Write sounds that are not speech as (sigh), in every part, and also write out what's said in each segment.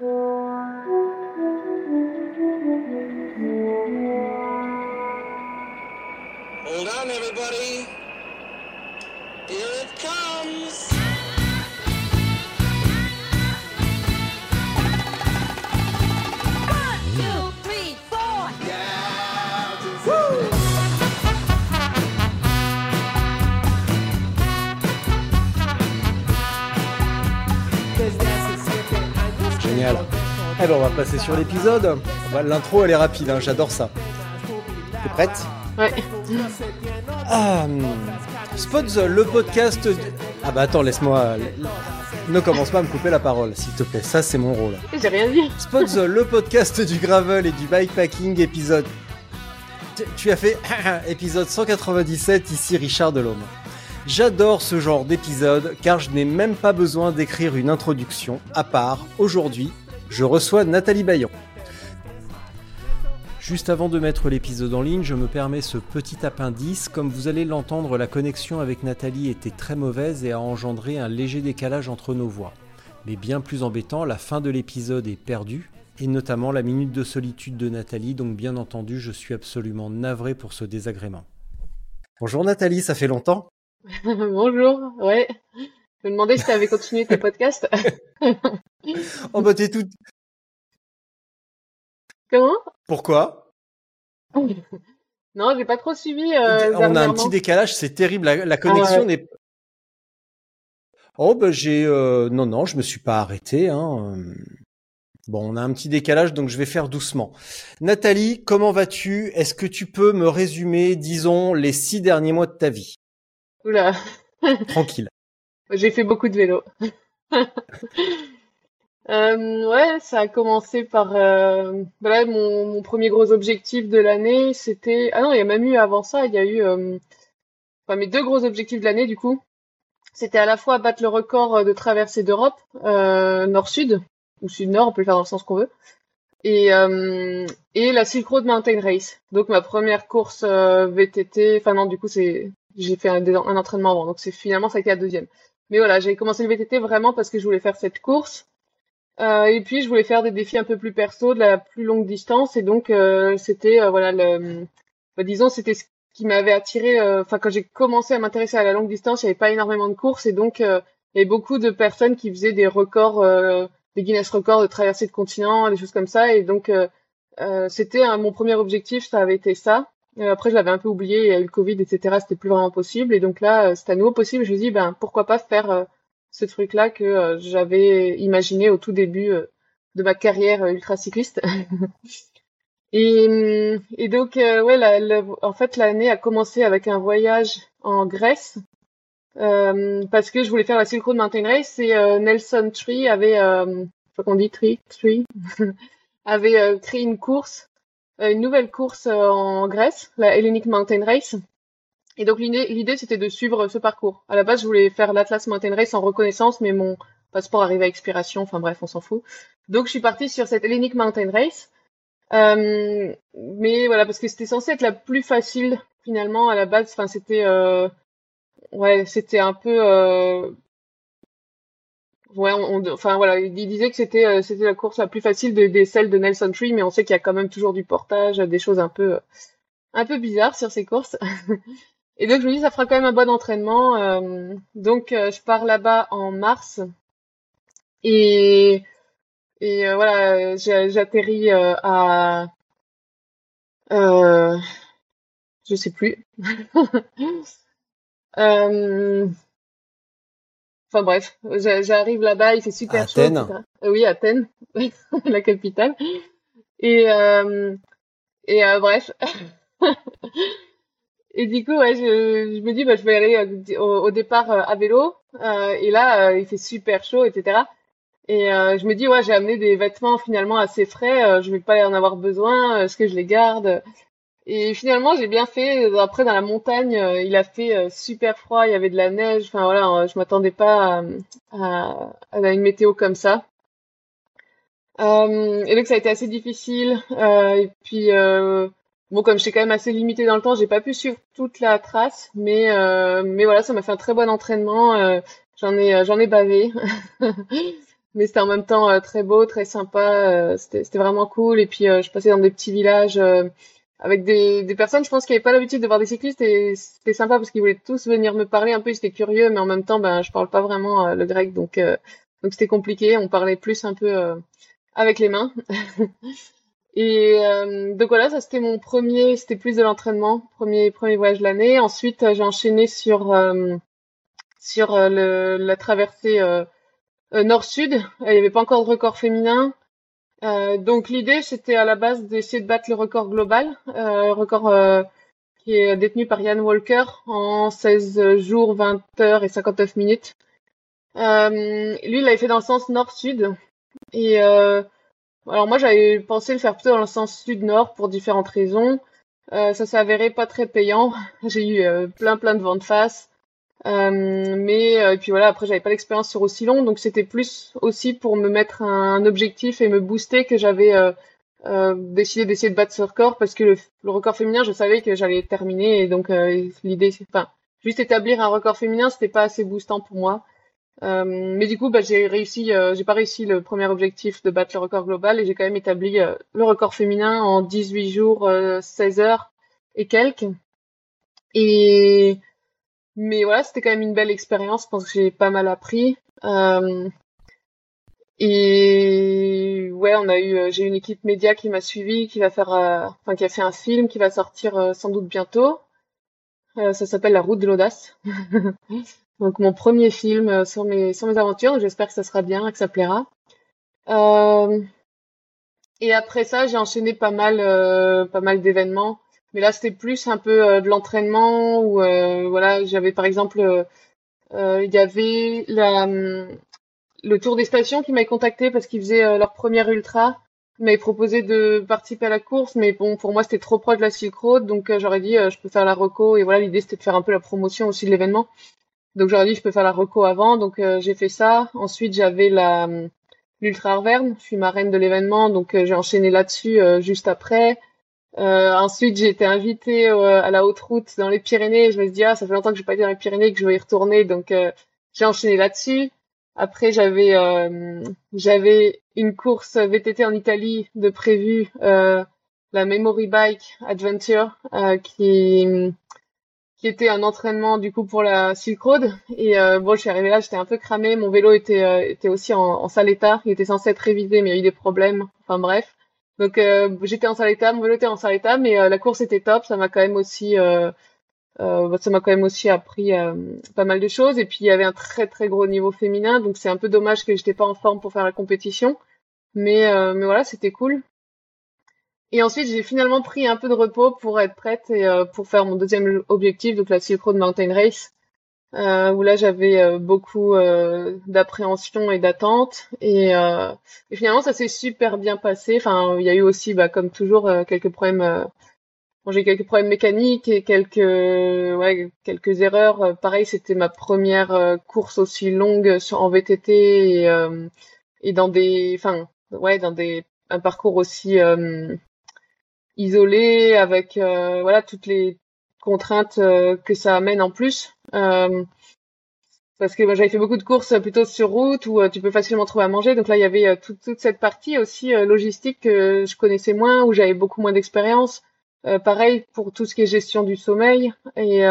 Mm-hmm. Eh ben on va passer sur l'épisode. L'intro elle est rapide, hein, j'adore ça. T'es prête Ouais. Ah, hum, Spots, le podcast. Ah bah attends, laisse-moi. Ne commence pas à me couper la parole, s'il te plaît. Ça c'est mon rôle. J'ai rien dit. Spots, le podcast du gravel et du bikepacking, épisode. Tu- Tu as fait (coughs) épisode 197, ici Richard Delhomme. J'adore ce genre d'épisode car je n'ai même pas besoin d'écrire une introduction, à part, aujourd'hui, je reçois Nathalie Bayon. Juste avant de mettre l'épisode en ligne, je me permets ce petit appendice. Comme vous allez l'entendre, la connexion avec Nathalie était très mauvaise et a engendré un léger décalage entre nos voix. Mais bien plus embêtant, la fin de l'épisode est perdue, et notamment la minute de solitude de Nathalie, donc bien entendu, je suis absolument navré pour ce désagrément. Bonjour Nathalie, ça fait longtemps? (laughs) Bonjour. Ouais. Je me demandais si tu avais continué tes podcasts. (laughs) Oh bah t'es toute... Comment? Pourquoi? Non, j'ai pas trop suivi. Euh, On a un petit décalage, c'est terrible, la, la connexion Ah ouais. n'est... Oh bah j'ai... euh, Non, non, je me suis pas arrêté. Hein. Bon, on a un petit décalage, donc je vais faire doucement. Nathalie, comment vas-tu? Est-ce que tu peux me résumer, disons, les six derniers mois de ta vie? Oula. Tranquille. J'ai fait beaucoup de vélo. (laughs) Euh, ouais, ça a commencé par euh, voilà, mon, mon premier gros objectif de l'année, c'était ah non, il y a même eu avant ça, il y a eu euh, enfin mes deux gros objectifs de l'année du coup. C'était à la fois battre le record de traversée d'Europe, nord-sud ou sud-nord, on peut le faire dans le sens qu'on veut. Et et la Silk Road Mountain Race. Donc ma première course VTT, enfin non, du coup c'est j'ai fait un, un entraînement avant, donc c'est finalement ça a été la deuxième. Mais voilà, j'ai commencé le VTT vraiment parce que je voulais faire cette course. Euh, et puis je voulais faire des défis un peu plus perso, de la plus longue distance. Et donc euh, c'était euh, voilà le, bah, disons c'était ce qui m'avait attiré. euh, Enfin quand j'ai commencé à m'intéresser à la longue distance, il n'y avait pas énormément de courses et donc euh, il y avait beaucoup de personnes qui faisaient des records, euh, des Guinness records de traversée de continent, des choses comme ça. Et donc c'était mon premier objectif, ça avait été ça. Euh, après je l'avais un peu oublié, il y a eu le Covid, etc. C'était plus vraiment possible. Et donc là euh, c'était à nouveau possible. Je me dis ben pourquoi pas faire euh, ce truc-là que j'avais imaginé au tout début de ma carrière ultra cycliste. (laughs) et, donc, ouais, la- en fait, l'année a commencé avec un voyage en Grèce euh, parce que je voulais faire la Silk Road Mountain Race et Nelson Tree avait, euh, je crois qu'on dit Tree, Tree, (laughs) avait créé une course, une nouvelle course euh, en Grèce, la Hellenic Mountain Race. Et donc l'idée, c'était de suivre ce parcours. À la base, je voulais faire l'Atlas Mountain Race en reconnaissance, mais mon passeport arrivait à expiration. Enfin bref, on s'en fout. Donc je suis partie sur cette Hellenic Mountain Race. Euh, mais voilà, parce que c'était censé être la plus facile finalement à la base. Enfin c'était, euh, ouais, c'était un peu, euh, ouais, enfin voilà, il disait que c'était, euh, c'était la course la plus facile de, des celles de Nelson Tree, mais on sait qu'il y a quand même toujours du portage, des choses un peu, un peu bizarres sur ces courses. (laughs) Et donc je me dis ça fera quand même un bon entraînement. euh, donc euh, je pars là-bas en mars et et euh, voilà j'atterris euh, à euh, je sais plus. (laughs) Enfin bref, j'a- j'arrive là-bas, il fait super À chaud. Athènes etc. Euh, oui, Athènes, (laughs) la capitale. Et euh, et euh, bref. (laughs) Et du coup, ouais, je, je me dis, bah, je vais aller au, au départ à vélo. et là, il fait super chaud, etc. Et je me dis, ouais, j'ai amené des vêtements finalement assez frais. je vais pas en avoir besoin. Est-ce que je les garde? Et finalement, j'ai bien fait. Après, dans la montagne, euh, il a fait euh, super froid, il y avait de la neige. Enfin voilà, je m'attendais pas à, une météo comme ça. Euh, et donc ça a été assez difficile. Euh, et puis bon, comme j'étais quand même assez limitée dans le temps, j'ai pas pu suivre toute la trace, mais mais voilà, ça m'a fait un très bon entraînement. j'en ai j'en ai bavé. (laughs) mais c'était en même temps très beau, très sympa. c'était vraiment cool. Et puis je passais dans des petits villages avec des, des personnes, je pense, qui n'avaient pas l'habitude de voir des cyclistes et c'était sympa parce qu'ils voulaient tous venir me parler un peu, ils étaient curieux, mais en même temps, ben, je parle pas vraiment euh, le grec, donc euh, donc c'était compliqué. On parlait plus un peu euh, avec les mains. (laughs) et donc voilà, ça c'était mon premier, c'était plus de l'entraînement, premier premier voyage de l'année. Ensuite, j'ai enchaîné sur sur le, la traversée nord-sud. Il n'y avait pas encore de record féminin. Euh, donc l'idée c'était à la base d'essayer de battre le record global, euh, record euh, qui est détenu par Ian Walker en 16 jours, 20 heures et 59 minutes. Euh, lui, il l'avait fait dans le sens nord-sud. Et euh, alors moi, j'avais pensé le faire plutôt dans le sens sud-nord pour différentes raisons. ça s'est avéré pas très payant. (laughs) J'ai eu plein plein de vents de face. Euh, mais euh, et puis voilà, après j'avais pas d'expérience sur aussi long, donc c'était plus aussi pour me mettre un, objectif et me booster que j'avais euh, décidé d'essayer de battre ce record parce que le, record féminin, je savais que j'allais terminer et donc l'idée, enfin juste établir un record féminin, c'était pas assez boostant pour moi. Mais du coup, bah, j'ai réussi, j'ai pas réussi le premier objectif de battre le record global et j'ai quand même établi le record féminin en 18 jours, 16 heures et quelques. Et mais voilà, c'était quand même une belle expérience. Je pense que j'ai pas mal appris. Euh, et ouais, on a eu, euh, j'ai une équipe média qui m'a suivi, qui va faire, euh, enfin qui a fait un film qui va sortir euh, sans doute bientôt. ça s'appelle La Route de l'audace. (laughs) Donc mon premier film sur mes sur mes aventures. J'espère que ça sera bien, que ça plaira. et après ça, j'ai enchaîné pas mal pas mal d'événements. Mais là, c'était plus un peu euh, de l'entraînement où euh, voilà, j'avais par exemple, euh, il y avait la, le Tour des Stations qui m'avait contacté parce qu'ils faisaient leur première ultra. Ils m'avaient proposé de participer à la course, mais bon, pour moi, c'était trop proche de la Silk Road, donc j'aurais dit, je peux faire la reco. Et voilà, l'idée, c'était de faire un peu la promotion aussi de l'événement. Donc j'aurais dit, je peux faire la reco avant, donc j'ai fait ça. Ensuite, j'avais la l'Ultra Arverne, je suis marraine de l'événement, donc j'ai enchaîné là-dessus juste après. Euh, ensuite, j'ai été invitée euh, à la haute route dans les Pyrénées. Je me suis dit, ah, ça fait longtemps que j'ai pas été dans les Pyrénées, que je vais y retourner. Donc, euh, j'ai enchaîné là-dessus. Après, j'avais j'avais une course VTT en Italie de prévu, la Memory Bike Adventure, qui qui était un entraînement du coup pour la Silk Road. Et bon, je suis arrivée là, j'étais un peu cramée. Mon vélo était était aussi en, en sale état. Il était censé être révisé, mais il y a eu des problèmes. Enfin bref. Donc euh, j'étais en sale état, mon vélo était en sale état, mais euh, la course était top. Ça m'a quand même aussi, euh, ça m'a quand même aussi appris pas mal de choses. Et puis il y avait un très très gros niveau féminin, donc c'est un peu dommage que j'étais pas en forme pour faire la compétition. Mais mais voilà, c'était cool. Et ensuite, j'ai finalement pris un peu de repos pour être prête et pour faire mon deuxième objectif, donc la Silk Road Mountain Race euh, où là j'avais euh, beaucoup euh, d'appréhension et d'attente et, euh, et, finalement ça s'est super bien passé. Enfin il y a eu aussi bah, comme toujours quelques problèmes bon, j'ai quelques problèmes mécaniques et quelques ouais quelques erreurs. Pareil c'était ma première course aussi longue en VTT et, et dans des enfin ouais dans des un parcours aussi isolé avec voilà toutes les contraintes que ça amène en plus. euh, parce que j'avais fait beaucoup de courses plutôt sur route où euh, tu peux facilement trouver à manger. Donc là, il y avait euh, toute, toute cette partie aussi logistique que je connaissais moins, où j'avais beaucoup moins d'expérience. pareil pour tout ce qui est gestion du sommeil et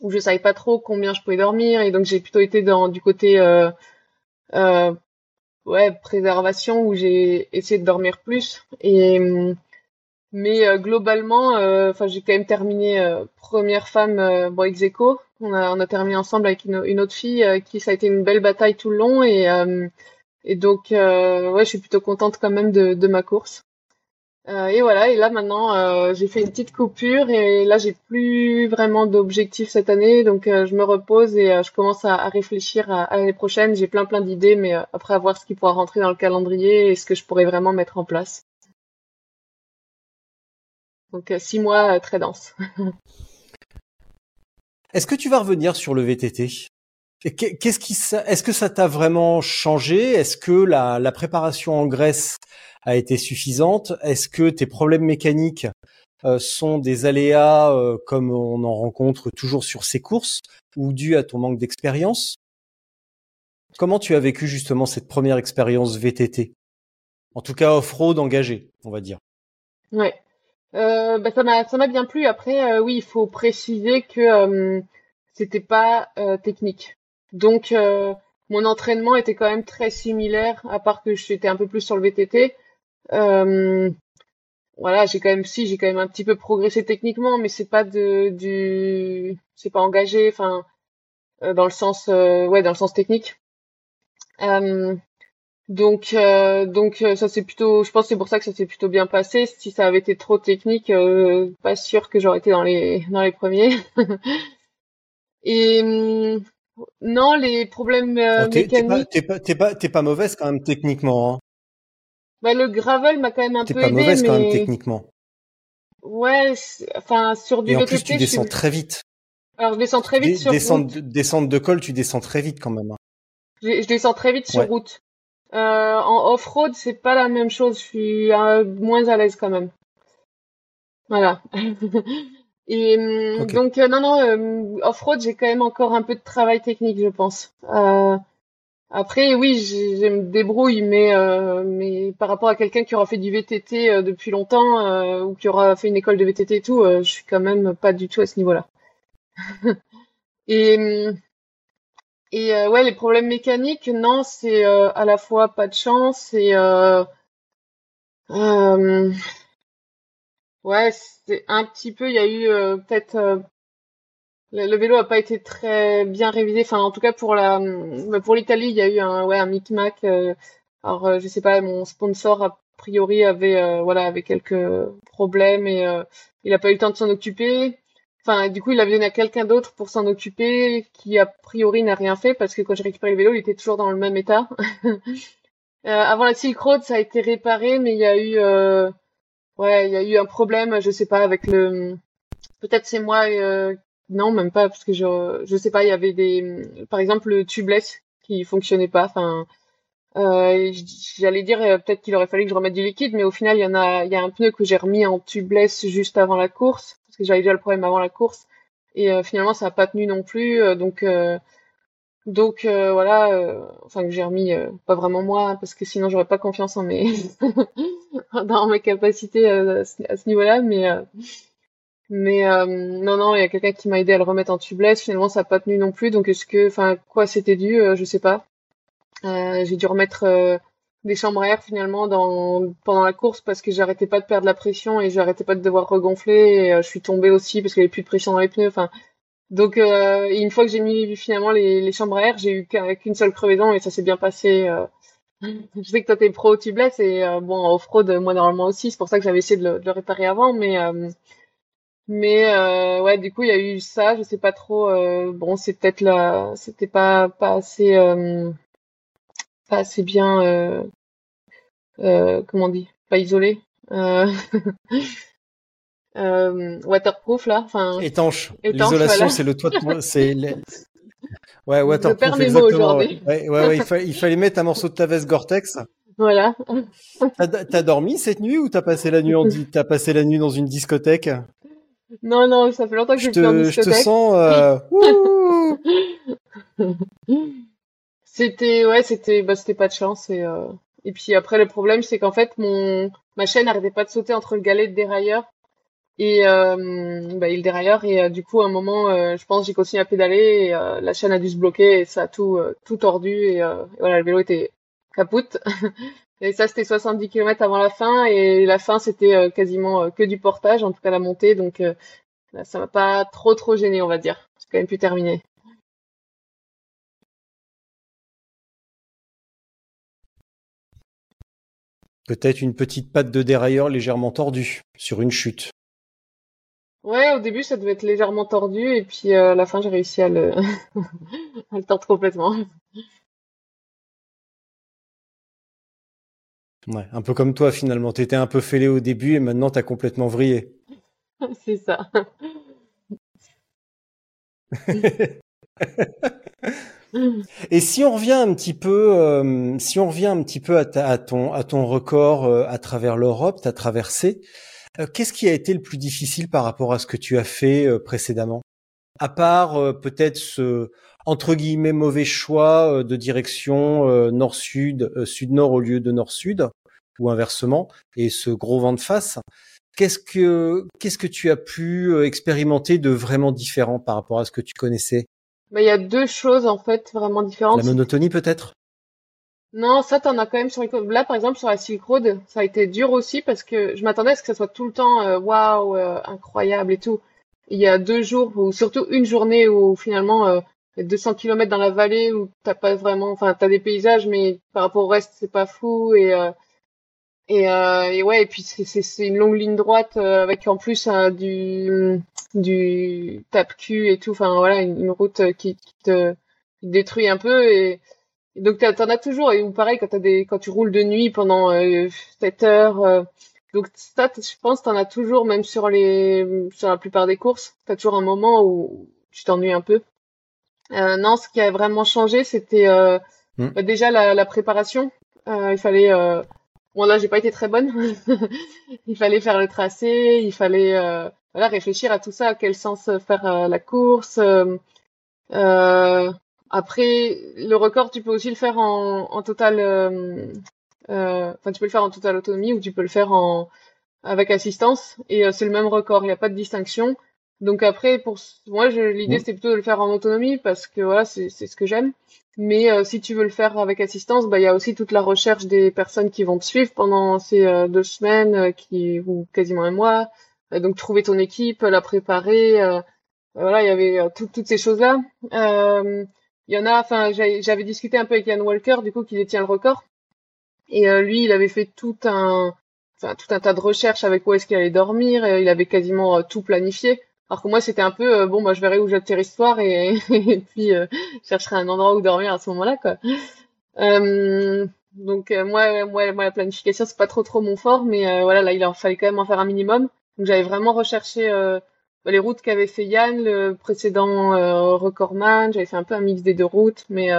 où je savais pas trop combien je pouvais dormir et donc j'ai plutôt été dans du côté ouais préservation où j'ai essayé de dormir plus et mais euh, globalement, euh, enfin, j'ai quand même terminé euh, première femme bon ex aequo. On a, on a terminé ensemble avec une, une autre fille qui ça a été une belle bataille tout le long et et donc ouais, je suis plutôt contente quand même de, de ma course. Euh, et voilà, et là maintenant euh, j'ai fait une petite coupure et là j'ai plus vraiment d'objectifs cette année, donc euh, je me repose et je commence à, à réfléchir à, à l'année prochaine. J'ai plein plein d'idées, mais après à voir ce qui pourra rentrer dans le calendrier et ce que je pourrais vraiment mettre en place. Donc six mois très dense. (laughs) Est-ce que tu vas revenir sur le VTT Qu'est-ce qui, est-ce que ça t'a vraiment changé? Est-ce que la, la, préparation en Grèce a été suffisante? Est-ce que tes problèmes mécaniques euh, sont des aléas euh, comme on en rencontre toujours sur ces courses ou dus à ton manque d'expérience? Comment tu as vécu justement cette première expérience VTT En tout cas off-road engagé, on va dire. Ouais, euh, bah ça m'a ça m'a bien plu. Après, euh, oui, il faut préciser que c'était pas technique. Donc, euh, mon entraînement était quand même très similaire, à part que j'étais un peu plus sur le VTT. Euh, voilà, j'ai quand même, si, j'ai quand même un petit peu progressé techniquement, mais c'est pas de, du, c'est pas engagé, enfin, euh, dans le sens, ouais, dans le sens technique. Donc, donc, ça c'est plutôt, je pense que c'est pour ça que ça s'est plutôt bien passé. Si ça avait été trop technique, pas sûr que j'aurais été dans les, dans les premiers. (laughs) Et hum, non, les problèmes euh, mécaniques. T'es pas, t'es pas, t'es pas, mauvaise quand même techniquement. Hein. Bah, le gravel m'a quand même un peu aidé. T'es pas mauvaise quand même techniquement. Ouais, enfin sur du Et en plus, tu descends très vite. Alors je descends très vite sur descendre, route. Descendre de col, tu descends très vite quand même. Hein. Je, je descends très vite sur route. Euh, en off-road, c'est pas la même chose. Je suis euh, moins à l'aise quand même. Voilà. (laughs) Et hum, donc euh, non non off-road j'ai quand même encore un peu de travail technique je pense. Après oui je me débrouille mais mais par rapport à quelqu'un qui aura fait du VTT depuis longtemps ou qui aura fait une école de VTT et tout je suis quand même pas du tout à ce niveau-là. (laughs) et et ouais les problèmes mécaniques non c'est à la fois pas de chance et Ouais, c'est un petit peu. Il y a eu euh, peut-être euh, le, vélo a pas été très bien révisé. Enfin, en tout cas pour la bah, pour l'Italie, il y a eu un ouais un micmac. Euh, alors je sais pas, mon sponsor a priori avait voilà avait quelques problèmes et il a pas eu le temps de s'en occuper. Enfin, du coup, il avait donné à quelqu'un d'autre pour s'en occuper, qui a priori n'a rien fait parce que quand j'ai récupéré le vélo, il était toujours dans le même état. (laughs) avant la Silk Road, ça a été réparé, mais il y a eu Ouais, il y a eu un problème, je sais pas, avec le. Peut-être c'est moi. Euh... Non, même pas, parce que je, je sais pas. Il y avait des, par exemple, le tubeless qui fonctionnait pas. Enfin, euh, j'allais dire euh, peut-être qu'il aurait fallu que je remette du liquide, mais au final, il y en a, il y a un pneu que j'ai remis en tubeless juste avant la course, que j'avais déjà le problème avant la course, et euh, finalement, ça a pas tenu non plus. Euh, donc donc euh, voilà, euh, enfin que j'ai remis pas vraiment moi parce que sinon j'aurais pas confiance en mes (laughs) dans mes capacités à ce niveau-là, mais mais non non il y a quelqu'un qui m'a aidé à le remettre en tubeless. Finalement ça a pas tenu non plus. Donc est-ce que enfin quoi c'était dû, je sais pas. j'ai dû remettre des chambres à air finalement dans pendant la course parce que j'arrêtais pas de perdre la pression et j'arrêtais pas de devoir regonfler. Et, je suis tombée aussi parce qu'il y avait plus de pression dans les pneus. Enfin donc euh, une fois que j'ai mis finalement les, les, chambres à air, j'ai eu qu'une seule crevaison et ça s'est bien passé. Euh. (laughs) je sais que toi t'es pro tubeless et euh, bon off-road moi normalement aussi, c'est pour ça que j'avais essayé de le, réparer avant, mais mais ouais du coup il y a eu ça, je sais pas trop. bon c'est peut-être là, c'était pas pas assez pas assez bien comment on dit, pas isolé. euh, (laughs) waterproof là, enfin étanche. L'isolation, c'est le toit de c'est (laughs) ouais waterproof exactement. Ouais. ouais, ouais, il, il, fallait mettre un morceau de ta veste Gore-Tex. Voilà. T'as dormi cette nuit ou t'as passé la nuit en t'as passé la nuit dans une discothèque? Non non, ça fait longtemps que je suis en discothèque. Je te sens. Euh... (laughs) c'était ouais, c'était bah c'était pas de chance et euh... et puis après le problème c'est qu'en fait mon ma chaîne n'arrêtait pas de sauter entre le galet de dérailleur et euh, bah, il dérailleur et euh, du coup à un moment euh, je pense j'ai continué à pédaler et la chaîne a dû se bloquer et ça a tout tout tordu et, voilà le vélo était capote. (laughs) Et ça c'était 70 km avant la fin et la fin c'était quasiment que du portage en tout cas la montée. Donc ça m'a pas trop trop gêné on va dire. J'ai quand même pu terminer Peut-être une petite patte de dérailleur légèrement tordue sur une chute. Ouais, au début, ça devait être légèrement tordu, et puis euh, à la fin, j'ai réussi à le, (laughs) à le tordre complètement. Ouais, un peu comme toi finalement. T'étais un peu fêlé au début et maintenant t'as complètement vrillé. (laughs) C'est ça. (laughs) Et si on revient un petit peu, euh, si on revient un petit peu à, ta- ton record euh, à travers l'Europe, t'as traversé. euh, Qu'est-ce qui a été le plus difficile par rapport à ce que tu as fait précédemment? À part peut-être ce entre guillemets mauvais choix de direction nord-sud, sud-nord au lieu de nord-sud, ou inversement, et ce gros vent de face. Qu'est-ce que qu'est-ce que tu as pu expérimenter de vraiment différent par rapport à ce que tu connaissais? Bah, il y a deux choses, en fait, vraiment différentes. La monotonie peut-être? Non, ça, t'en as quand même sur les... Là, par exemple, sur la Silk Road, ça a été dur aussi parce que je m'attendais à ce que ça soit tout le temps euh, waouh, euh, incroyable et tout. Il y a deux jours, ou surtout une journée où finalement, euh, il y a 200 km dans la vallée où t'as pas vraiment... Enfin, t'as des paysages, mais par rapport au reste, c'est pas fou. Et, euh, et, euh, et ouais, et puis c'est une longue ligne droite euh, avec en plus du, du tape-cul et tout. Enfin, voilà, une, une route qui, qui te qui te détruit un peu et... Et donc t'en as toujours et ou pareil quand t'as des quand tu roules de nuit pendant euh, 7 heures euh, donc ça je pense t'en as toujours même sur les sur la plupart des courses t'as toujours un moment où tu t'ennuies un peu euh, non ce qui a vraiment changé c'était euh, Hmm. bah, déjà la, la préparation il fallait bon là j'ai pas été très bonne (laughs) il fallait faire le tracé il fallait euh, voilà réfléchir à tout ça à quel sens faire euh, la course euh, euh, après, le record, tu peux aussi le faire en, total, euh, euh, enfin, tu peux le faire en totale autonomie ou tu peux le faire en, avec assistance et euh, c'est le même record, il n'y a pas de distinction. Donc après, pour moi, je- l'idée c'était plutôt de le faire en autonomie parce que voilà, c'est c'est ce que j'aime. Mais euh, si tu veux le faire avec assistance, bah il y a aussi toute la recherche des personnes qui vont te suivre pendant ces euh, deux semaines, euh, qui ou quasiment un mois. Euh, donc trouver ton équipe, la préparer. euh, voilà, il y avait tout- toutes ces choses-là. Euh, il y en a, enfin, j'avais j'avais discuté un peu avec Ian Walker, du coup, qui détient le record. Et euh, lui, il avait fait tout un, enfin, tout un tas de recherches avec où est-ce qu'il allait dormir. Et il avait quasiment tout planifié. Alors que moi, c'était un peu, euh, bon, bah, je verrai où j'atterris ce soir et, (laughs) et puis euh, je chercherai un endroit où dormir à ce moment-là, quoi. Euh, donc moi, moi, moi, la planification, c'est pas trop trop mon fort, mais voilà, là, il en fallait quand même en faire un minimum. Donc j'avais vraiment recherché les routes qu'avait fait Yann, le précédent recordman. J'avais fait un peu un mix des deux routes, mais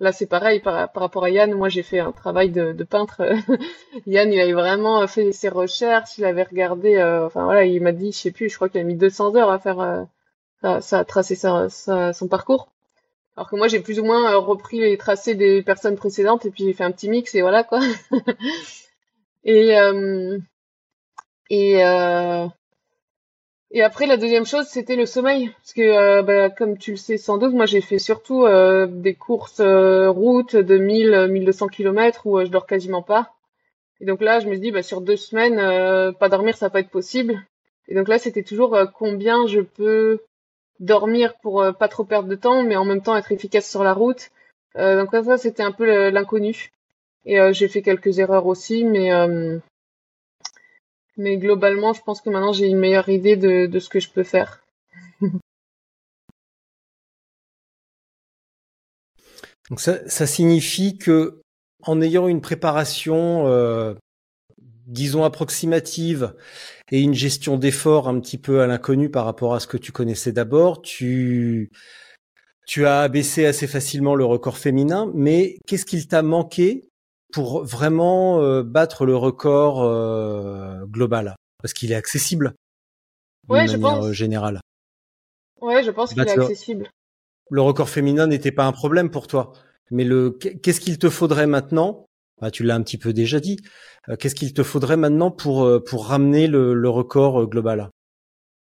là c'est pareil par, par rapport à Yann. Moi j'ai fait un travail de, peintre. (laughs) Yann il avait vraiment fait ses recherches, il avait regardé. euh, enfin voilà, il m'a dit, je sais plus, je crois qu'il a mis 200 heures à faire euh, ça, ça, tracer sa, sa- son parcours. Alors que moi j'ai plus ou moins euh, repris les tracés des personnes précédentes et puis j'ai fait un petit mix et voilà quoi. (laughs) et euh, et et après, la deuxième chose, c'était le sommeil. Parce que, euh, bah, comme tu le sais sans doute, moi, j'ai fait surtout euh, des courses euh, route de 1000, 1200 kilomètres où euh, je dors quasiment pas. Et donc là, je me suis dit, bah, sur deux semaines, euh, pas dormir, ça va pas être possible. Et donc là, c'était toujours combien je peux dormir pour pas trop perdre de temps, mais en même temps être efficace sur la route. Donc ça, c'était un peu l'inconnu. Et j'ai fait quelques erreurs aussi, mais... mais globalement, je pense que maintenant j'ai une meilleure idée de, ce que je peux faire. (laughs) Donc ça, signifie que en ayant une préparation, euh, disons approximative, et une gestion d'efforts un petit peu à l'inconnu par rapport à ce que tu connaissais d'abord, tu tu as abaissé assez facilement le record féminin. Mais qu'est-ce qu'il t'a manqué pour vraiment euh, battre le record euh, global Parce qu'il est accessible d'une Ouais, je manière pense. euh, générale. Ouais, je pense qu'il est accessible. le record féminin n'était pas un problème pour toi. Mais le qu'est-ce qu'il te faudrait maintenant? Bah, Tu l'as un petit peu déjà dit. Qu'est-ce qu'il te faudrait maintenant pour pour ramener le, le record global?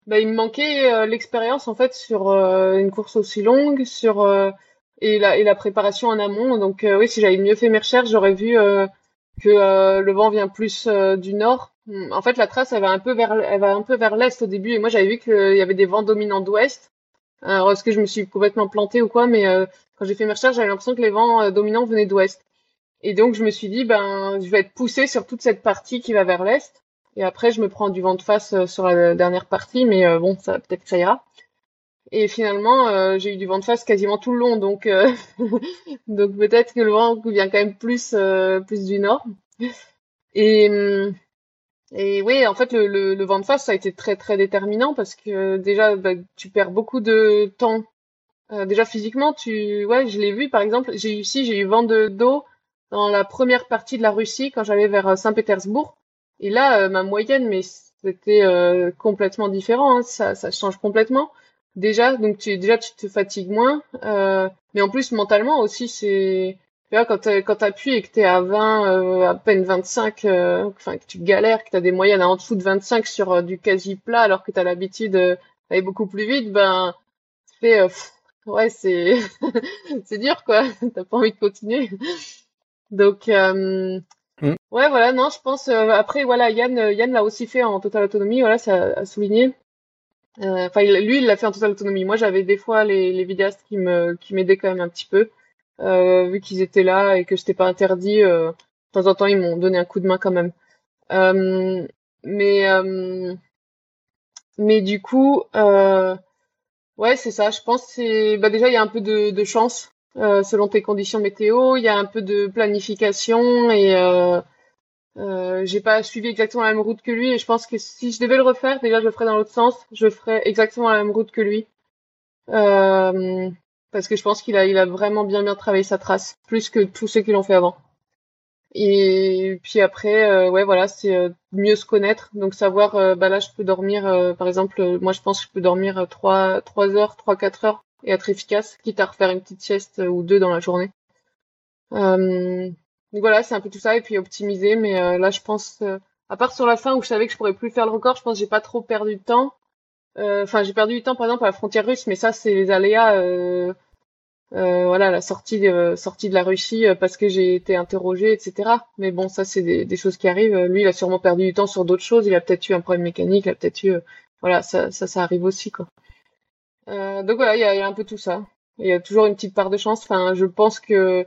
Bah, il me manquait l'expérience en fait sur une course aussi longue, sur euh, et la préparation en amont. Donc euh, oui, si j'avais mieux fait mes recherches, j'aurais vu euh, que euh, le vent vient plus du nord. En fait, la trace, elle va un peu vers l'est au début. Et moi, j'avais vu qu'il y avait des vents dominants d'ouest. Alors, est-ce que je me suis complètement plantée ou quoi Mais quand j'ai fait mes recherches, j'avais l'impression que les vents dominants venaient d'ouest. Et donc, je me suis dit, ben, je vais être poussée sur toute cette partie qui va vers l'est. Et après, je me prends du vent de face sur la dernière partie, mais bon, ça peut-être que ça ira. Et finalement, euh, j'ai eu du vent de face quasiment tout le long, donc (laughs) donc peut-être que le vent vient quand même plus plus du nord. Et et oui, en fait, le, le, vent de face, ça a été très très déterminant parce que déjà, bah, tu perds beaucoup de temps. déjà physiquement, tu, ouais, je l'ai vu par exemple. J'ai eu ici, j'ai eu vent de dos dans la première partie de la Russie quand j'allais vers Saint-Pétersbourg. Et là, euh, ma moyenne, mais c'était euh, complètement différent. Hein. Ça change complètement. Déjà, donc tu, déjà tu te fatigues moins, euh, mais en plus mentalement aussi, c'est tu vois, quand quand t'appuies et que t'es à 20, à peine 25, enfin que tu galères, que t'as des moyennes en dessous de 25 sur du quasi plat, alors que t'as l'habitude d'aller beaucoup plus vite, ben c'est ouais c'est (laughs) c'est dur quoi. (laughs) T'as pas envie de continuer. Donc Mm. Ouais, voilà, non, je pense. Euh, après, voilà, Yann, euh, Yann l'a aussi fait en totale autonomie. Voilà, ça a Euh, enfin, lui, il l'a fait en totale autonomie. Moi, j'avais des fois les, vidéastes qui m'aidaient quand même un petit peu, vu qu'ils étaient là et que je pas interdit. de temps en temps, ils m'ont donné un coup de main quand même. mais, mais du coup, ouais, c'est ça. Je pense c'est, bah déjà, il y a un peu de, de chance euh, selon tes conditions météo. Il y a un peu de planification et euh, euh, j'ai pas suivi exactement la même route que lui. Et je pense que si je devais le refaire, déjà je le ferais dans l'autre sens. Je ferais exactement la même route que lui. Euh, parce que je pense qu'il a, il a vraiment bien bien travaillé sa trace, plus que tous ceux qui l'ont fait avant. Et puis après, euh, ouais, voilà, c'est euh, mieux se connaître. Donc savoir, bah là, je peux dormir, par exemple, moi je pense que je peux dormir trois, trois heures, trois, quatre heures et être efficace, quitte à refaire une petite sieste ou deux dans la journée. Euh, donc voilà, c'est un peu tout ça et puis optimiser. Mais euh, là, je pense, euh, à part sur la fin où je savais que je pourrais plus faire le record, je pense que j'ai pas trop perdu de temps. Enfin, j'ai perdu du temps par exemple à la frontière russe, mais ça c'est les aléas. voilà, la sortie de la Russie parce que j'ai été interrogée, etc. Mais bon, ça c'est des, choses qui arrivent. Lui, il a sûrement perdu du temps sur d'autres choses. Il a peut-être eu un problème mécanique, il a peut-être eu, voilà, ça, ça, arrive aussi quoi. Euh, donc voilà, il y a, un peu tout ça. Il y a toujours une petite part de chance. Enfin, je pense que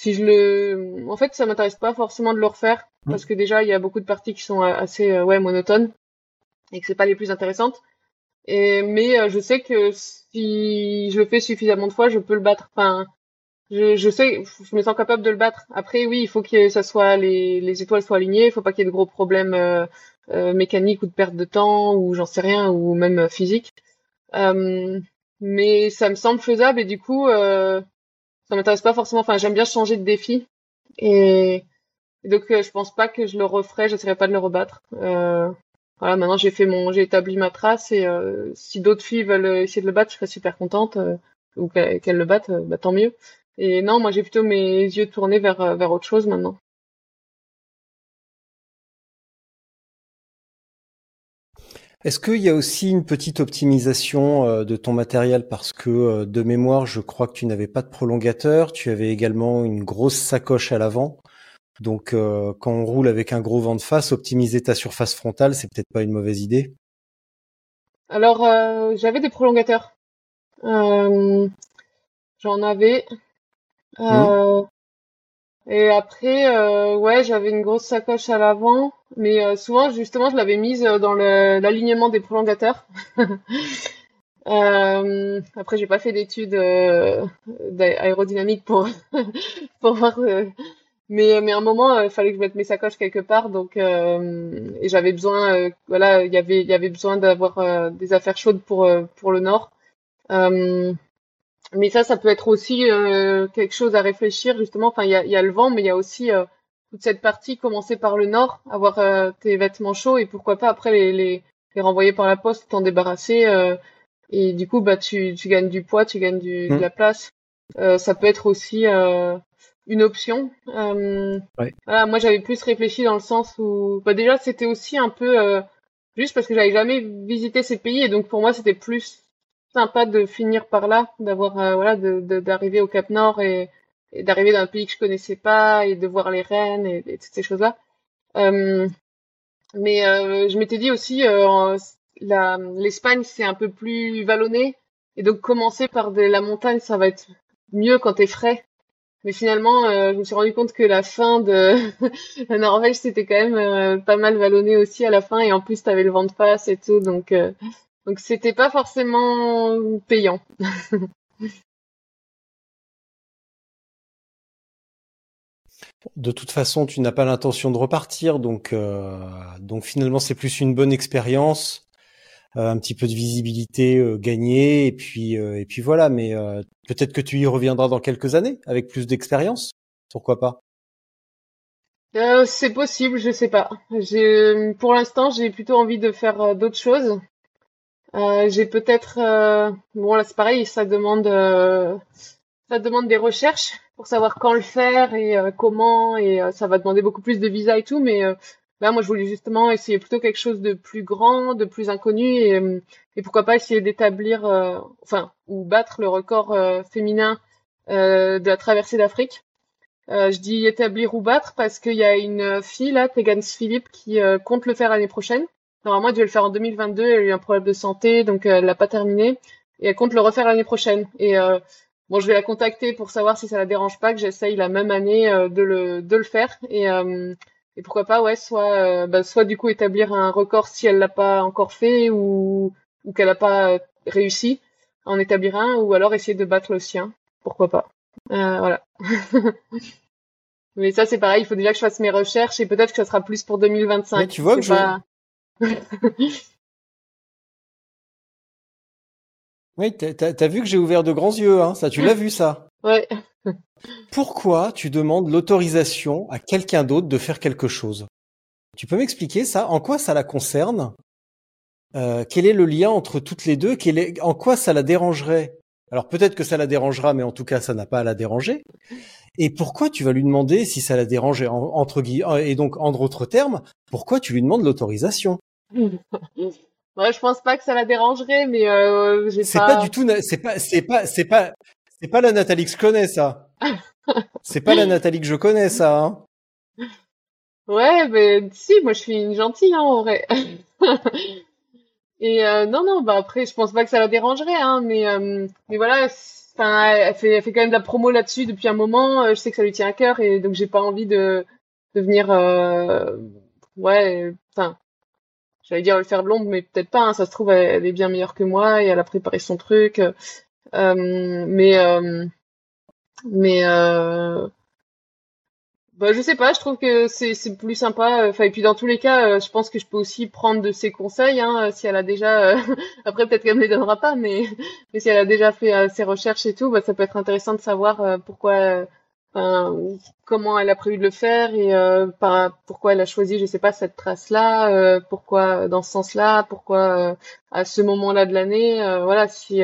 si je le, en fait, ça m'intéresse pas forcément de le refaire mmh. parce que déjà il y a beaucoup de parties qui sont assez euh, ouais monotones et que c'est pas les plus intéressantes. Et mais euh, je sais que si je le fais suffisamment de fois, je peux le battre. Enfin, je, je sais, je me sens capable de le battre. Après, oui, il faut que ça soit les, les étoiles soient alignées. Il faut pas qu'il y ait de gros problèmes euh, mécaniques ou de perte de temps ou j'en sais rien ou même physique. Euh, mais ça me semble faisable et du coup, euh, ça m'intéresse pas forcément. Enfin, j'aime bien changer de défi et, donc euh, je pense pas que je le referai. J'essaierai pas de le rebattre. Euh, voilà, maintenant j'ai fait mon, j'ai établi ma trace et euh, si d'autres filles veulent essayer de le battre, je serais super contente ou qu'elles le battent, bah, tant mieux. Et non, moi j'ai plutôt mes yeux tournés vers vers autre chose maintenant. Est-ce qu'il y a aussi une petite optimisation euh, de ton matériel? Parce que euh, de mémoire, je crois que tu n'avais pas de prolongateur, tu avais également une grosse sacoche à l'avant. Donc euh, quand on roule avec un gros vent de face, optimiser ta surface frontale, c'est peut-être pas une mauvaise idée. Alors j'avais des prolongateurs. J'en avais. Mmh. Et après, ouais, j'avais une grosse sacoche à l'avant, mais euh, souvent, justement, je l'avais mise euh, dans l'alignement des prolongateurs. (laughs) euh, après, j'ai pas fait d'études aérodynamiques pour (laughs) pour voir. mais mais à un moment, il fallait que je mette mes sacoches quelque part, donc et j'avais besoin, voilà, il avait y avait besoin d'avoir des affaires chaudes pour pour le nord. Mais ça, ça peut être aussi euh, quelque chose à réfléchir justement. Enfin, il y a, le vent, mais il y a aussi euh, toute cette partie. Commencer par le nord, avoir euh, tes vêtements chauds et pourquoi pas après les, les, les renvoyer par la poste, t'en débarrasser. et du coup, bah tu, tu gagnes du poids, tu gagnes du, de mmh. la place. ça peut être aussi une option. Ouais. Voilà, moi j'avais plus réfléchi dans le sens où, bah déjà c'était aussi un peu juste parce que j'avais jamais visité ces pays et donc pour moi c'était plus sympa de finir par là, d'avoir euh, voilà, d'arriver au Cap Nord et, d'arriver dans un pays que je connaissais pas et de voir les reines et, toutes ces choses-là. Euh, mais euh, je m'étais dit aussi, l'Espagne c'est un peu plus vallonné et donc commencer par de la montagne, ça va être mieux quand t'es frais mais finalement, euh, je me suis rendu compte que la fin de (laughs) la Norvège, c'était quand même euh, pas mal vallonné aussi à la fin, et en plus, t'avais le vent de face et tout, donc euh, donc c'était pas forcément payant. (laughs) De toute façon, tu n'as pas l'intention de repartir, donc donc finalement, c'est plus une bonne expérience. Euh, un petit peu de visibilité euh, gagnée et puis euh, et puis voilà. Mais peut-être que tu y reviendras dans quelques années avec plus d'expérience. Pourquoi pas? C'est possible, je sais pas. Pour l'instant j'ai plutôt envie de faire d'autres choses. j'ai peut-être bon là c'est pareil, ça demande ça demande des recherches pour savoir quand le faire et comment et ça va demander beaucoup plus de visa et tout mais Là, moi, je voulais justement essayer plutôt quelque chose de plus grand, de plus inconnu, et, euh, et pourquoi pas essayer d'établir, euh, enfin, ou battre le record euh, féminin de la traversée d'Afrique. je dis établir ou battre parce qu'il y a une fille là, Tegan Philippe, qui compte le faire l'année prochaine. Normalement, elle devait le faire en 2022. Elle a eu un problème de santé, donc elle l'a pas terminé, et elle compte le refaire l'année prochaine. Et bon, je vais la contacter pour savoir si ça la dérange pas que j'essaye la même année de le de le faire. Et et pourquoi pas, ouais, soit, euh, bah, soit du coup établir un record si elle l'a pas encore fait ou, ou qu'elle a pas euh, réussi à en établir un, ou alors essayer de battre le sien. Pourquoi pas. Euh, voilà. (laughs) Mais ça, c'est pareil, il faut déjà que je fasse mes recherches et peut-être que ça sera plus pour 2025. tu vois que je... (laughs) oui, t'as as vu que j'ai ouvert de grands yeux, hein, ça, tu l'as vu ça. Ouais. Pourquoi tu demandes l'autorisation à quelqu'un d'autre de faire quelque chose? Tu peux m'expliquer ça? En quoi ça la concerne? Euh, Quel est le lien entre toutes les deux? En quoi ça la dérangerait? Alors peut-être que ça la dérangera, mais en tout cas ça n'a pas à la déranger. Et pourquoi tu vas lui demander si ça la dérange entre guillemets et donc en d'autres termes, pourquoi tu lui demandes l'autorisation? (laughs) Ouais, je pense pas que ça la dérangerait, mais euh, j'ai C'est pas... du tout. C'est pas. C'est pas. C'est pas. C'est pas la Nathalie que je connais, ça. (laughs) c'est pas la Nathalie que je connais, ça. Hein. Ouais, mais si, moi je suis une gentille, hein, en vrai. (laughs) Et euh, non, non, bah après, je pense pas que ça la dérangerait, hein, mais euh, mais voilà, enfin, elle fait, elle fait quand même de la promo là-dessus depuis un moment. Euh, je sais que ça lui tient à cœur, et donc j'ai pas envie de de venir, ouais, enfin, j'allais dire le faire blonde, mais peut-être pas. Hein, ça se trouve, elle, est bien meilleure que moi et elle a préparé son truc. Euh, mais euh, mais euh, bah, je sais pas, je trouve que c'est c'est plus sympa. Enfin et puis dans tous les cas, je pense que je peux aussi prendre de ses conseils. Hein, si elle a déjà, (laughs) après peut-être qu'elle me les donnera pas, mais mais si elle a déjà fait ses recherches et tout, bah, ça peut être intéressant de savoir pourquoi, comment elle a prévu de le faire et par, pourquoi elle a choisi, je sais pas, cette trace-là, pourquoi dans ce sens-là, pourquoi à ce moment-là de l'année, voilà, si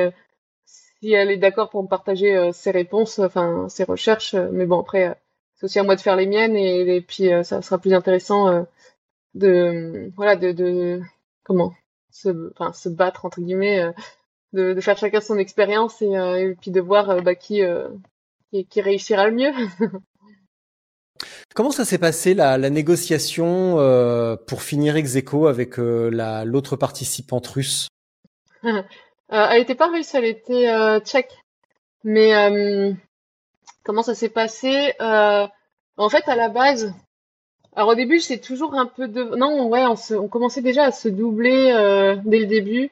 si elle est d'accord pour me partager euh, ses réponses, enfin ses recherches. Euh, mais bon, après, euh, c'est aussi à moi de faire les miennes et, puis ça sera plus intéressant de voilà de, de comment se, enfin, se battre entre guillemets, de, de faire chacun son expérience et, et, puis de voir bah, qui, qui, qui réussira le mieux. Comment ça s'est passé la, la négociation euh, pour finir ex aequo avec euh, l'autre participante russe? (laughs) Euh, elle était pas russe, elle était tchèque. Mais comment ça s'est passé? En fait, à la base, alors au début, c'est toujours un peu de... Non, ouais, on, se... on commençait déjà à se doubler dès le début.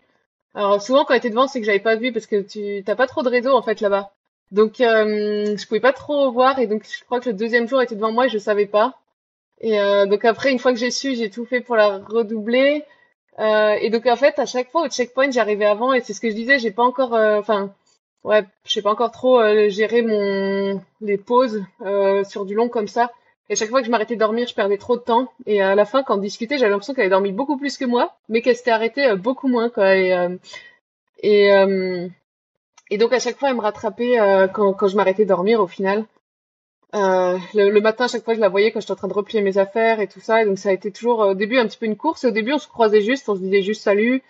Alors souvent, quand elle était devant, c'est que j'avais pas vu parce que tu t'as pas trop de réseau en fait là-bas. Donc euh, je pouvais pas trop voir et donc je crois que le deuxième jour était devant moi et je savais pas. Et euh, donc après, une fois que j'ai su, j'ai tout fait pour la redoubler. Euh, et donc en fait, à chaque fois au checkpoint, j'arrivais avant et c'est ce que je disais, j'ai pas encore, euh, enfin, ouais, je sais pas encore trop euh, gérer mon les pauses euh, sur du long comme ça. Et chaque fois que je m'arrêtais de dormir, je perdais trop de temps. Et à la fin, quand on discutait, j'avais l'impression qu'elle avait dormi beaucoup plus que moi, mais qu'elle s'était arrêtée beaucoup moins, quoi. Et et, et donc à chaque fois, elle me rattrapait quand quand je m'arrêtais dormir au final. Euh, le, matin, à chaque fois, je la voyais quand j'étais en train de replier mes affaires et tout ça. Et donc, ça a été toujours au début un petit peu une course. Au début, on se croisait juste, on se disait juste salut.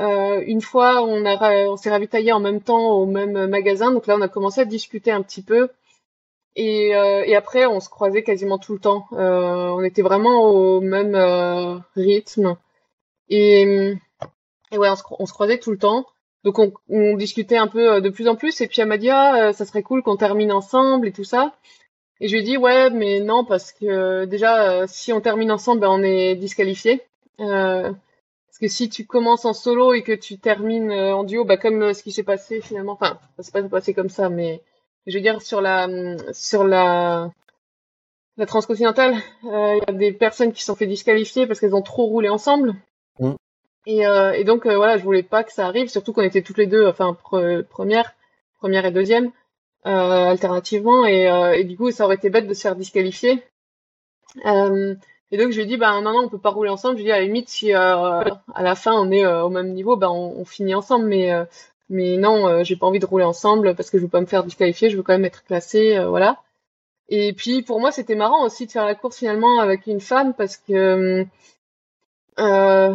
Euh, une fois, on, a, on s'est ravitaillé en même temps au même magasin. Donc là, on a commencé à discuter un petit peu. Et, euh, et après, on se croisait quasiment tout le temps. Euh, on était vraiment au même euh, rythme. Et, et ouais, on se croisait tout le temps. Donc on, discutait un peu de plus en plus et puis elle m'a dit ah ça serait cool qu'on termine ensemble et tout ça. Et je lui ai dit ouais mais non parce que déjà si on termine ensemble ben, on est disqualifié. Euh, parce que si tu commences en solo et que tu termines en duo, bah comme ce qui s'est passé finalement, enfin ça s'est pas passé comme ça, mais je veux dire sur la sur la transcontinentale, il y a des personnes qui sont fait disqualifier parce qu'elles ont trop roulé ensemble. Mm. Et, euh, et donc euh, voilà, je voulais pas que ça arrive, surtout qu'on était toutes les deux, enfin première, première et deuxième, euh, alternativement, et, et, du coup ça aurait été bête de se faire disqualifier. et donc je lui ai dit, bah non non, on peut pas rouler ensemble. Je lui ai dit à la limite si à la fin on est au même niveau, bah on, finit ensemble, mais mais non, j'ai pas envie de rouler ensemble parce que je veux pas me faire disqualifier, je veux quand même être classée, voilà. Et puis pour moi c'était marrant aussi de faire la course finalement avec une femme parce que euh,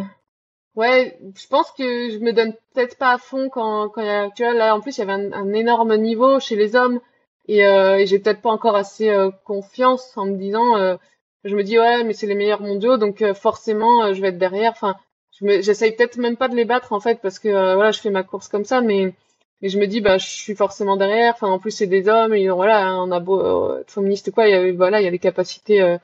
Ouais, je pense que je me donne peut-être pas à fond quand quand tu vois là en plus il y avait un, énorme niveau chez les hommes. Et, euh, et j'ai peut-être pas encore assez euh, confiance en me disant euh, je me dis ouais mais c'est les meilleurs mondiaux donc euh, forcément je vais être derrière. Enfin je j'essaye peut-être même pas de les battre en fait parce que voilà je fais ma course comme ça mais mais je me dis bah je suis forcément derrière. Enfin en plus c'est des hommes et voilà on a beau être féministe quoi il y a voilà il y a des capacités euh,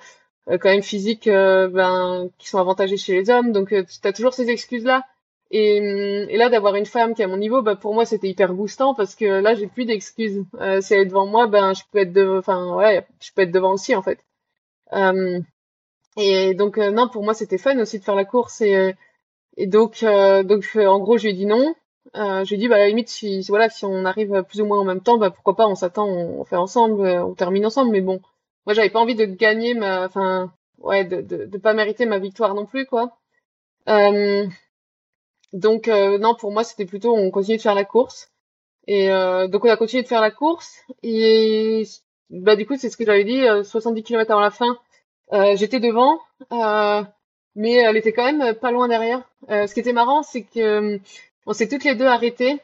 quand même physiques euh, ben, qui sont avantagées chez les hommes. Donc euh, tu as toujours ces excuses-là. Et, hum, et, là, d'avoir une femme qui est à mon niveau, bah, pour moi, c'était hyper boostant parce que là, j'ai plus d'excuses. Euh, si elle est devant moi, ben, je peux être devant, enfin, ouais, je peux être devant aussi, en fait. Euh, et donc, non, pour moi, c'était fun aussi de faire la course. Et, donc, donc, en gros, je lui ai dit non. Euh, je lui ai dit, bah, à la limite, si, voilà, si on arrive plus ou moins en même temps, bah, pourquoi pas, on s'attend, on, fait ensemble, on termine ensemble. Mais bon, moi j'avais pas envie de gagner ma enfin ouais de, de, pas mériter ma victoire non plus quoi. Euh, donc euh, non pour moi c'était plutôt on continue de faire la course. Et euh, donc on a continué de faire la course. Et bah du coup c'est ce que j'avais dit 70 km avant la fin. J'étais devant mais elle était quand même pas loin derrière. Ce qui était marrant c'est que on s'est toutes les deux arrêtées.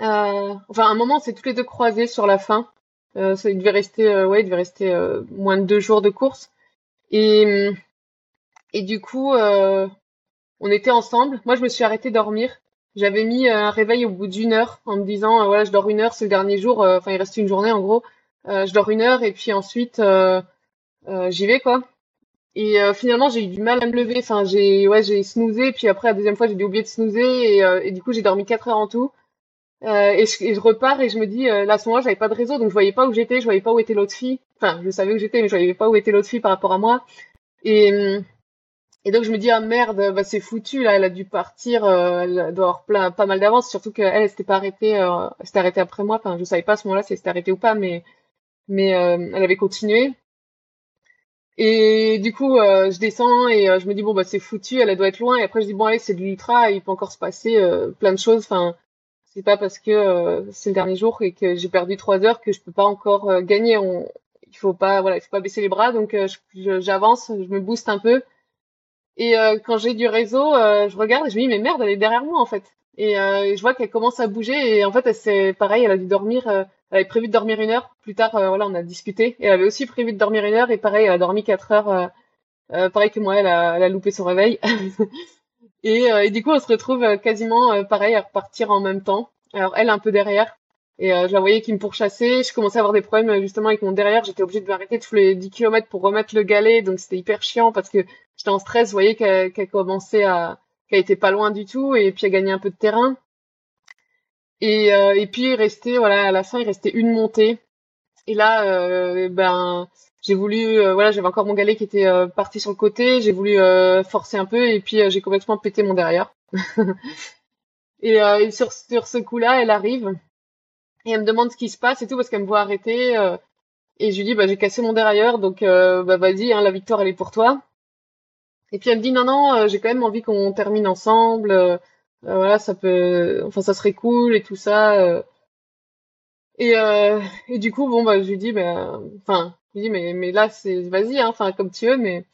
Enfin à un moment on s'est toutes les deux croisées sur la fin euh, il devait rester, euh, ouais, il devait rester euh, moins de deux jours de course. Et, et du coup, on était ensemble. Moi, je me suis arrêtée dormir. J'avais mis un réveil au bout d'une heure en me disant, voilà, je dors une heure, c'est le dernier jour. Enfin, il reste une journée en gros. je dors une heure et puis ensuite, j'y vais quoi. Et finalement, j'ai eu du mal à me lever. Enfin, j'ai ouais, j'ai snoozé. Puis après, la deuxième fois, j'ai dû oublier de snoozer. Et du coup, j'ai dormi quatre heures en tout. Euh, et, je, et, je, repars et je me dis, euh, là, à ce moment-là, j'avais pas de réseau, donc je voyais pas où j'étais, je voyais pas où était l'autre fille. Enfin, je savais où j'étais, mais je voyais pas où était l'autre fille par rapport à moi. Et, et donc je me dis, ah merde, bah, c'est foutu, là, elle a dû partir, euh, elle doit avoir plein, pas mal d'avance, surtout qu'elle, elle s'était pas arrêtée, euh, elle s'était arrêtée après moi. Enfin, je savais pas à ce moment-là si elle s'était arrêtée ou pas, mais, mais euh, elle avait continué. Et du coup, je descends et je me dis, bon, bah, c'est foutu, elle, elle doit être loin. Et après, je dis, bon, allez, c'est de l'ultra, il peut encore se passer plein de choses. Enfin, c'est pas parce que euh, c'est le dernier jour et que j'ai perdu trois heures que je peux pas encore euh, gagner. On, il faut pas, voilà, il faut pas baisser les bras. Donc euh, j'avance, je, me booste un peu. Et quand j'ai du réseau, je regarde et je me dis mais merde, elle est derrière moi en fait. Et, je vois qu'elle commence à bouger et en fait c'est pareil, elle a dû dormir. elle avait prévu de dormir une heure. Plus tard, voilà, on a discuté. Elle avait aussi prévu de dormir une heure et pareil, elle a dormi quatre heures. pareil que moi, elle a, elle a loupé son réveil. (laughs) Et, euh, du coup, on se retrouve euh, quasiment euh, pareil à repartir en même temps. Alors elle un peu derrière. Et je la voyais qui me pourchassait. Je commençais à avoir des problèmes justement avec mon derrière. J'étais obligée de m'arrêter tous les 10 km pour remettre le galet. Donc c'était hyper chiant parce que j'étais en stress. Vous voyez qu'elle commençait à... qu'elle était pas loin du tout. Et puis elle gagnait un peu de terrain. Et, et puis il restait, voilà, à la fin, il restait une montée. Et là, ben j'ai voulu euh, voilà j'avais encore mon galet qui était euh, parti sur le côté j'ai voulu euh, forcer un peu et puis j'ai complètement pété mon derrière. (laughs) Et, et, sur sur ce coup là elle arrive et elle me demande ce qui se passe et tout parce qu'elle me voit arrêter et je lui dis bah j'ai cassé mon derrière donc bah vas-y hein, la victoire elle est pour toi. Et puis elle me dit non non j'ai quand même envie qu'on termine ensemble voilà ça peut enfin ça serait cool et tout ça et, et du coup bon bah je lui dis bah enfin je mais mais là c'est vas-y hein, enfin comme tu veux mais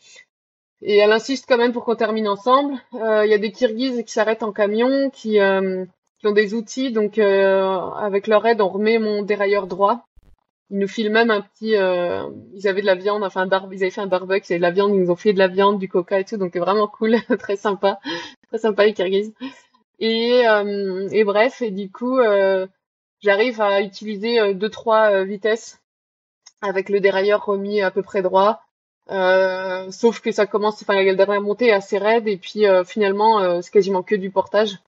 et elle insiste quand même pour qu'on termine ensemble. Euh, il y a des Kirghizes qui s'arrêtent en camion, qui euh, ont des outils donc euh, avec leur aide on remet mon dérailleur droit. Ils nous filent même un petit ils avaient de la viande enfin un ils avaient fait un barbecue, ils de la viande, ils nous ont fait de la viande, du coca et tout donc vraiment cool, (laughs) très sympa, très sympa les Kirghizes. Et, et bref, et du coup, j'arrive à utiliser deux trois vitesses avec le dérailleur remis à peu près droit. Euh, sauf que ça commence, enfin la dernière montée est assez raide et puis euh, finalement euh, c'est quasiment que du portage.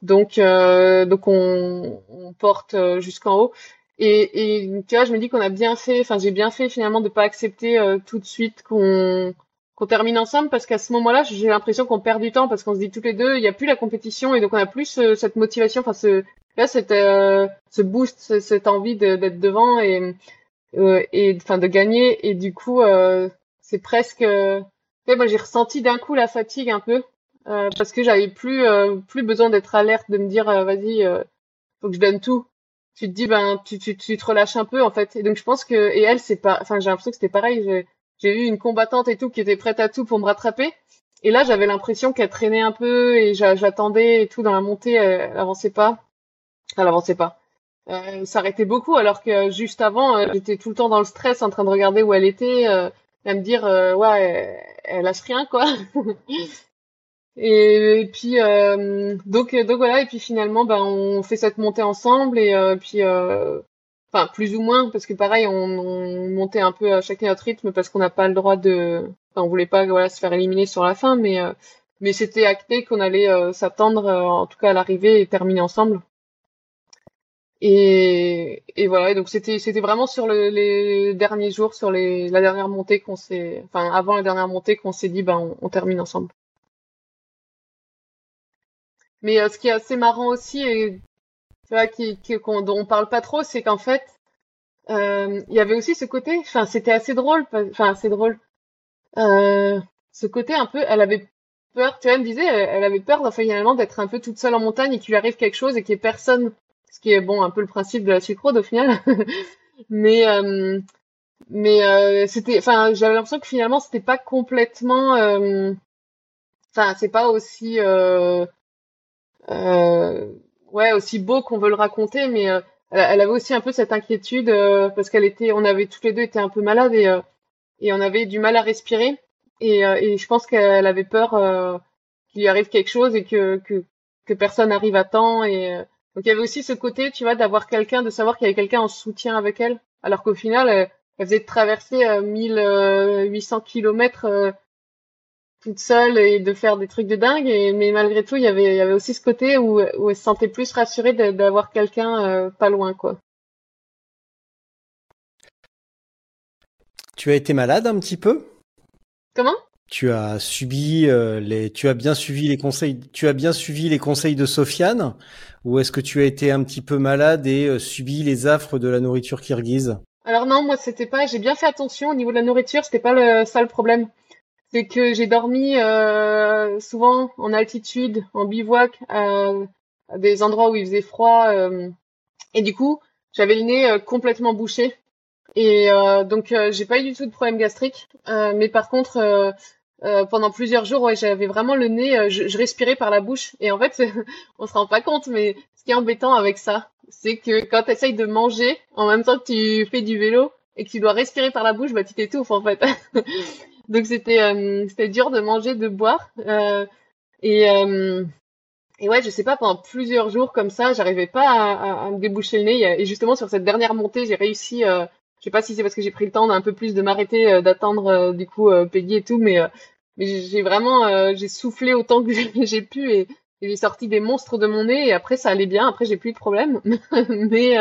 Donc donc on, on porte jusqu'en haut et, et tu vois je me dis qu'on a bien fait, enfin j'ai bien fait finalement de pas accepter tout de suite qu'on qu'on termine ensemble parce qu'à ce moment-là j'ai l'impression qu'on perd du temps parce qu'on se dit toutes les deux il y a plus la compétition et donc on a plus cette motivation, enfin ce là cette ce boost, cette envie d'être devant et et enfin de gagner. Et du coup euh, c'est presque euh, moi j'ai ressenti d'un coup la fatigue un peu euh, parce que j'avais plus euh, plus besoin d'être alerte de me dire vas-y faut que je donne tout. Tu te dis ben tu, tu, tu te relâches un peu en fait. Et donc je pense que et elle c'est pas enfin j'ai l'impression que c'était pareil. J'ai j'ai eu une combattante et tout qui était prête à tout pour me rattraper. Et là j'avais l'impression qu'elle traînait un peu et j'attendais et tout dans la montée. Elle, elle avançait pas. Elle avançait pas euh, s'arrêtait beaucoup alors que juste avant j'étais tout le temps dans le stress en train de regarder où elle était à me dire euh, ouais elle, lâche rien quoi. (laughs) Et, puis euh, donc donc voilà et puis finalement ben on fait cette montée ensemble et euh, puis enfin plus ou moins parce que pareil on, on montait un peu à chacun notre rythme parce qu'on n'a pas le droit de enfin on voulait pas voilà se faire éliminer sur la fin mais mais c'était acté qu'on allait s'attendre en tout cas à l'arrivée et terminer ensemble et, et voilà, donc c'était c'était vraiment sur le, les derniers jours, sur les, la dernière montée qu'on s'est, enfin avant la dernière montée qu'on s'est dit, ben on, termine ensemble. Mais euh, ce qui est assez marrant aussi et tu vois, qui dont on parle pas trop, c'est qu'en fait, euh, il y avait aussi ce côté, enfin c'était assez drôle, enfin assez drôle, euh, ce côté un peu, elle avait peur, tu vois, elle me disait, elle, avait peur finalement d'être un peu toute seule en montagne et qu'il lui arrive quelque chose et qu'il n'y ait personne ce qui est bon un peu le principe de la sucrose au final. (laughs) mais euh, mais euh, c'était, enfin, j'avais l'impression que finalement c'était pas complètement, euh, enfin, c'est pas aussi ouais aussi beau qu'on veut le raconter, mais elle, avait aussi un peu cette inquiétude parce qu'elle était, on avait toutes les deux été un peu malades et et on avait du mal à respirer et, et je pense qu'elle avait peur qu'il lui arrive quelque chose et que que que personne arrive à temps et donc il y avait aussi ce côté, tu vois, d'avoir quelqu'un, de savoir qu'il y avait quelqu'un en soutien avec elle, alors qu'au final, elle, faisait traverser euh, 1800 kilomètres euh, toute seule et de faire des trucs de dingue. Et, mais malgré tout, il y avait, il y avait aussi ce côté où, où elle se sentait plus rassurée d'avoir quelqu'un euh, pas loin, quoi. Tu as été malade un petit peu? Comment? Tu as subi euh, les, tu as bien suivi les conseils, tu as bien suivi les conseils de Sofiane, ou est-ce que tu as été un petit peu malade et euh, subi les affres de la nourriture kirghize? Alors non, moi c'était pas, j'ai bien fait attention au niveau de la nourriture, c'était pas le, ça le problème. C'est que j'ai dormi euh, souvent en altitude, en bivouac, à, des endroits où il faisait froid, et du coup j'avais le nez complètement bouché. Et donc j'ai pas eu du tout de problème gastrique, mais par contre euh, pendant plusieurs jours, ouais, j'avais vraiment le nez, euh, je, respirais par la bouche. Et en fait, (laughs) on se rend pas compte, mais ce qui est embêtant avec ça, c'est que quand tu essayes de manger en même temps que tu fais du vélo et que tu dois respirer par la bouche, bah tu t'étouffes en fait. (laughs) Donc c'était euh, c'était dur de manger, de boire. et et ouais, je sais pas, pendant plusieurs jours comme ça, j'arrivais pas à, à, me déboucher le nez. Et justement sur cette dernière montée, j'ai réussi. Je sais pas si c'est parce que j'ai pris le temps d'un peu plus de m'arrêter, euh, d'attendre euh, du coup euh, Peggy et tout, mais mais j'ai vraiment j'ai soufflé autant que (laughs) j'ai pu et, j'ai sorti des monstres de mon nez et après ça allait bien. Après j'ai plus de problème, (laughs) mais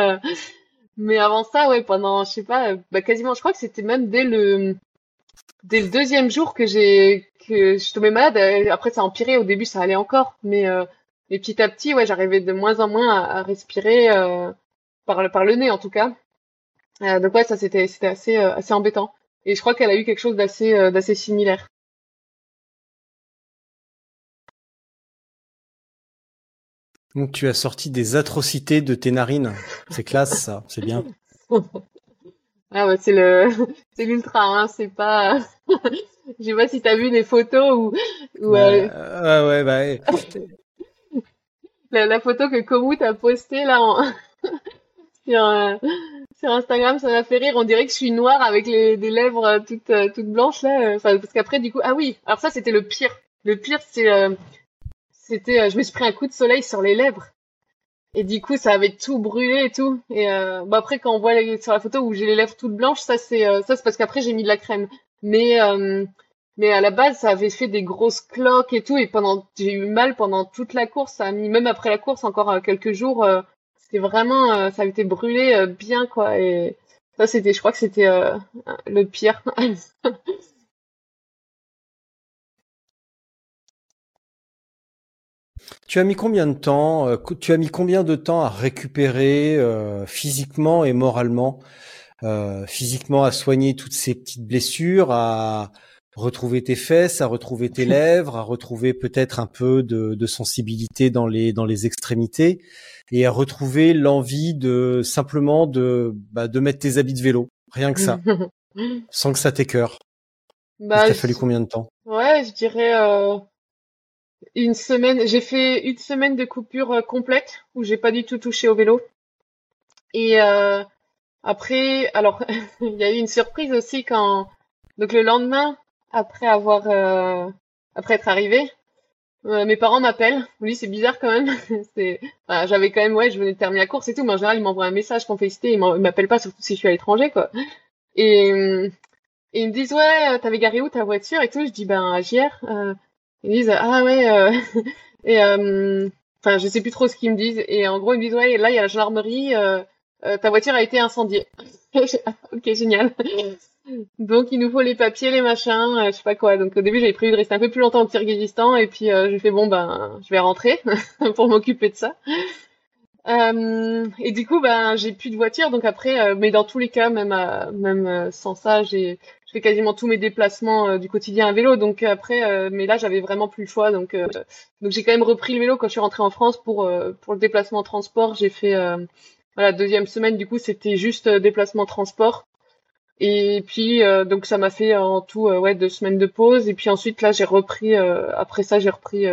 mais avant ça ouais pendant je sais pas bah, quasiment je crois que c'était même dès le dès le deuxième jour que j'ai que je suis tombée malade. Après ça a empiré. Au début ça allait encore, mais mais petit à petit ouais j'arrivais de moins en moins à, à respirer par le par le nez en tout cas. Euh, donc ouais, ça c'était c'était assez euh, assez embêtant. Et je crois qu'elle a eu quelque chose d'assez euh, d'assez similaire. Donc tu as sorti des atrocités de tes narines. C'est classe ça, c'est bien. (laughs) ah ouais, c'est le (laughs) c'est l'ultra hein, c'est pas (laughs) je sais pas si t'as vu des photos ou ou bah, ouais bah la, la, photo que Komoot a postée là en sur sur Instagram, ça m'a fait rire. On dirait que je suis noire avec des lèvres euh, toutes, euh, toutes blanches là. Enfin, parce qu'après, du coup, ah oui. Alors ça, c'était le pire. Le pire, euh, c'était, euh, je me suis pris un coup de soleil sur les lèvres. Et du coup, ça avait tout brûlé et tout. Et euh, bah après, quand on voit sur la photo où j'ai les lèvres toutes blanches, ça c'est euh, ça parce qu'après j'ai mis de la crème. Mais euh, mais à la base, ça avait fait des grosses cloques et tout. Et pendant, j'ai eu mal pendant toute la course. Même après la course encore euh, quelques jours. C'était vraiment, euh, ça avait été brûlé euh, bien quoi. Et ça c'était, je crois que c'était euh, le pire. (laughs) Tu as mis combien de temps, tu as mis combien de temps à récupérer physiquement et moralement, physiquement à soigner toutes ces petites blessures, à retrouver tes fesses, à retrouver tes lèvres, à retrouver peut-être un peu de, de sensibilité dans les dans les extrémités et à retrouver l'envie de simplement de bah, de mettre tes habits de vélo, rien que ça, (laughs) sans que ça t'écœure. Bah, t'a fallu combien de temps? Ouais, je dirais euh, une semaine. J'ai fait une semaine de coupure euh, complète où j'ai pas du tout touché au vélo. Et euh, après, alors (laughs) il y a eu une surprise aussi quand donc le lendemain après avoir euh, après être arrivé, euh, mes parents m'appellent. Oui, c'est bizarre quand même. (laughs) C'est enfin, j'avais quand même ouais, je venais de terminer la course et tout, mais en général ils m'envoient un message pour me féliciter. Ils m'appellent pas surtout si je suis à l'étranger quoi. Et et ils me disent, ouais, euh, t'avais garé où ta voiture et tout? Je dis, ben, à. Euh, ils me disent, ah ouais. euh, (laughs) et, euh, enfin, je sais plus trop ce qu'ils me disent. Et en gros, ils me disent, ouais, là, il y a la gendarmerie. Euh, ta voiture a été incendiée. (laughs) ok, génial. Donc, il nous faut les papiers, les machins, euh, je sais pas quoi. Donc, au début, j'avais prévu de rester un peu plus longtemps au Kyrgyzstan. Et puis, euh, j'ai fait, bon, ben, je vais rentrer (laughs) pour m'occuper de ça. Euh, et du coup, ben, j'ai plus de voiture, donc après, mais dans tous les cas, même, même sans ça, j'ai, je fais quasiment tous mes déplacements du quotidien à vélo. Donc après, mais là, j'avais vraiment plus le choix, donc donc j'ai quand même repris le vélo quand je suis rentrée en France pour pour le déplacement transport. J'ai fait voilà deuxième semaine, du coup, c'était juste déplacement transport. Et puis euh, donc ça m'a fait en tout euh, ouais deux semaines de pause. Et puis ensuite là, j'ai repris euh, après ça, j'ai repris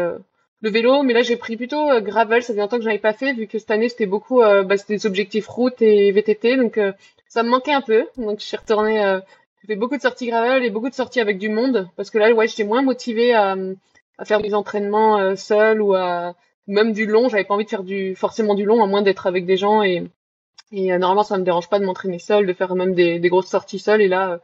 le vélo, mais là j'ai pris plutôt euh, gravel, ça fait longtemps que j'en avais pas fait, vu que cette année c'était beaucoup euh, bah, c'était des objectifs route et VTT, donc euh, ça me manquait un peu. Donc je suis retournée, j'ai fait beaucoup de sorties gravel et beaucoup de sorties avec du monde, parce que là ouais j'étais moins motivée à, à faire des entraînements seul ou à même du long, j'avais pas envie de faire du forcément du long, à moins d'être avec des gens et et euh, normalement ça me dérange pas de m'entraîner seul, de faire même des, des grosses sorties seul et là euh,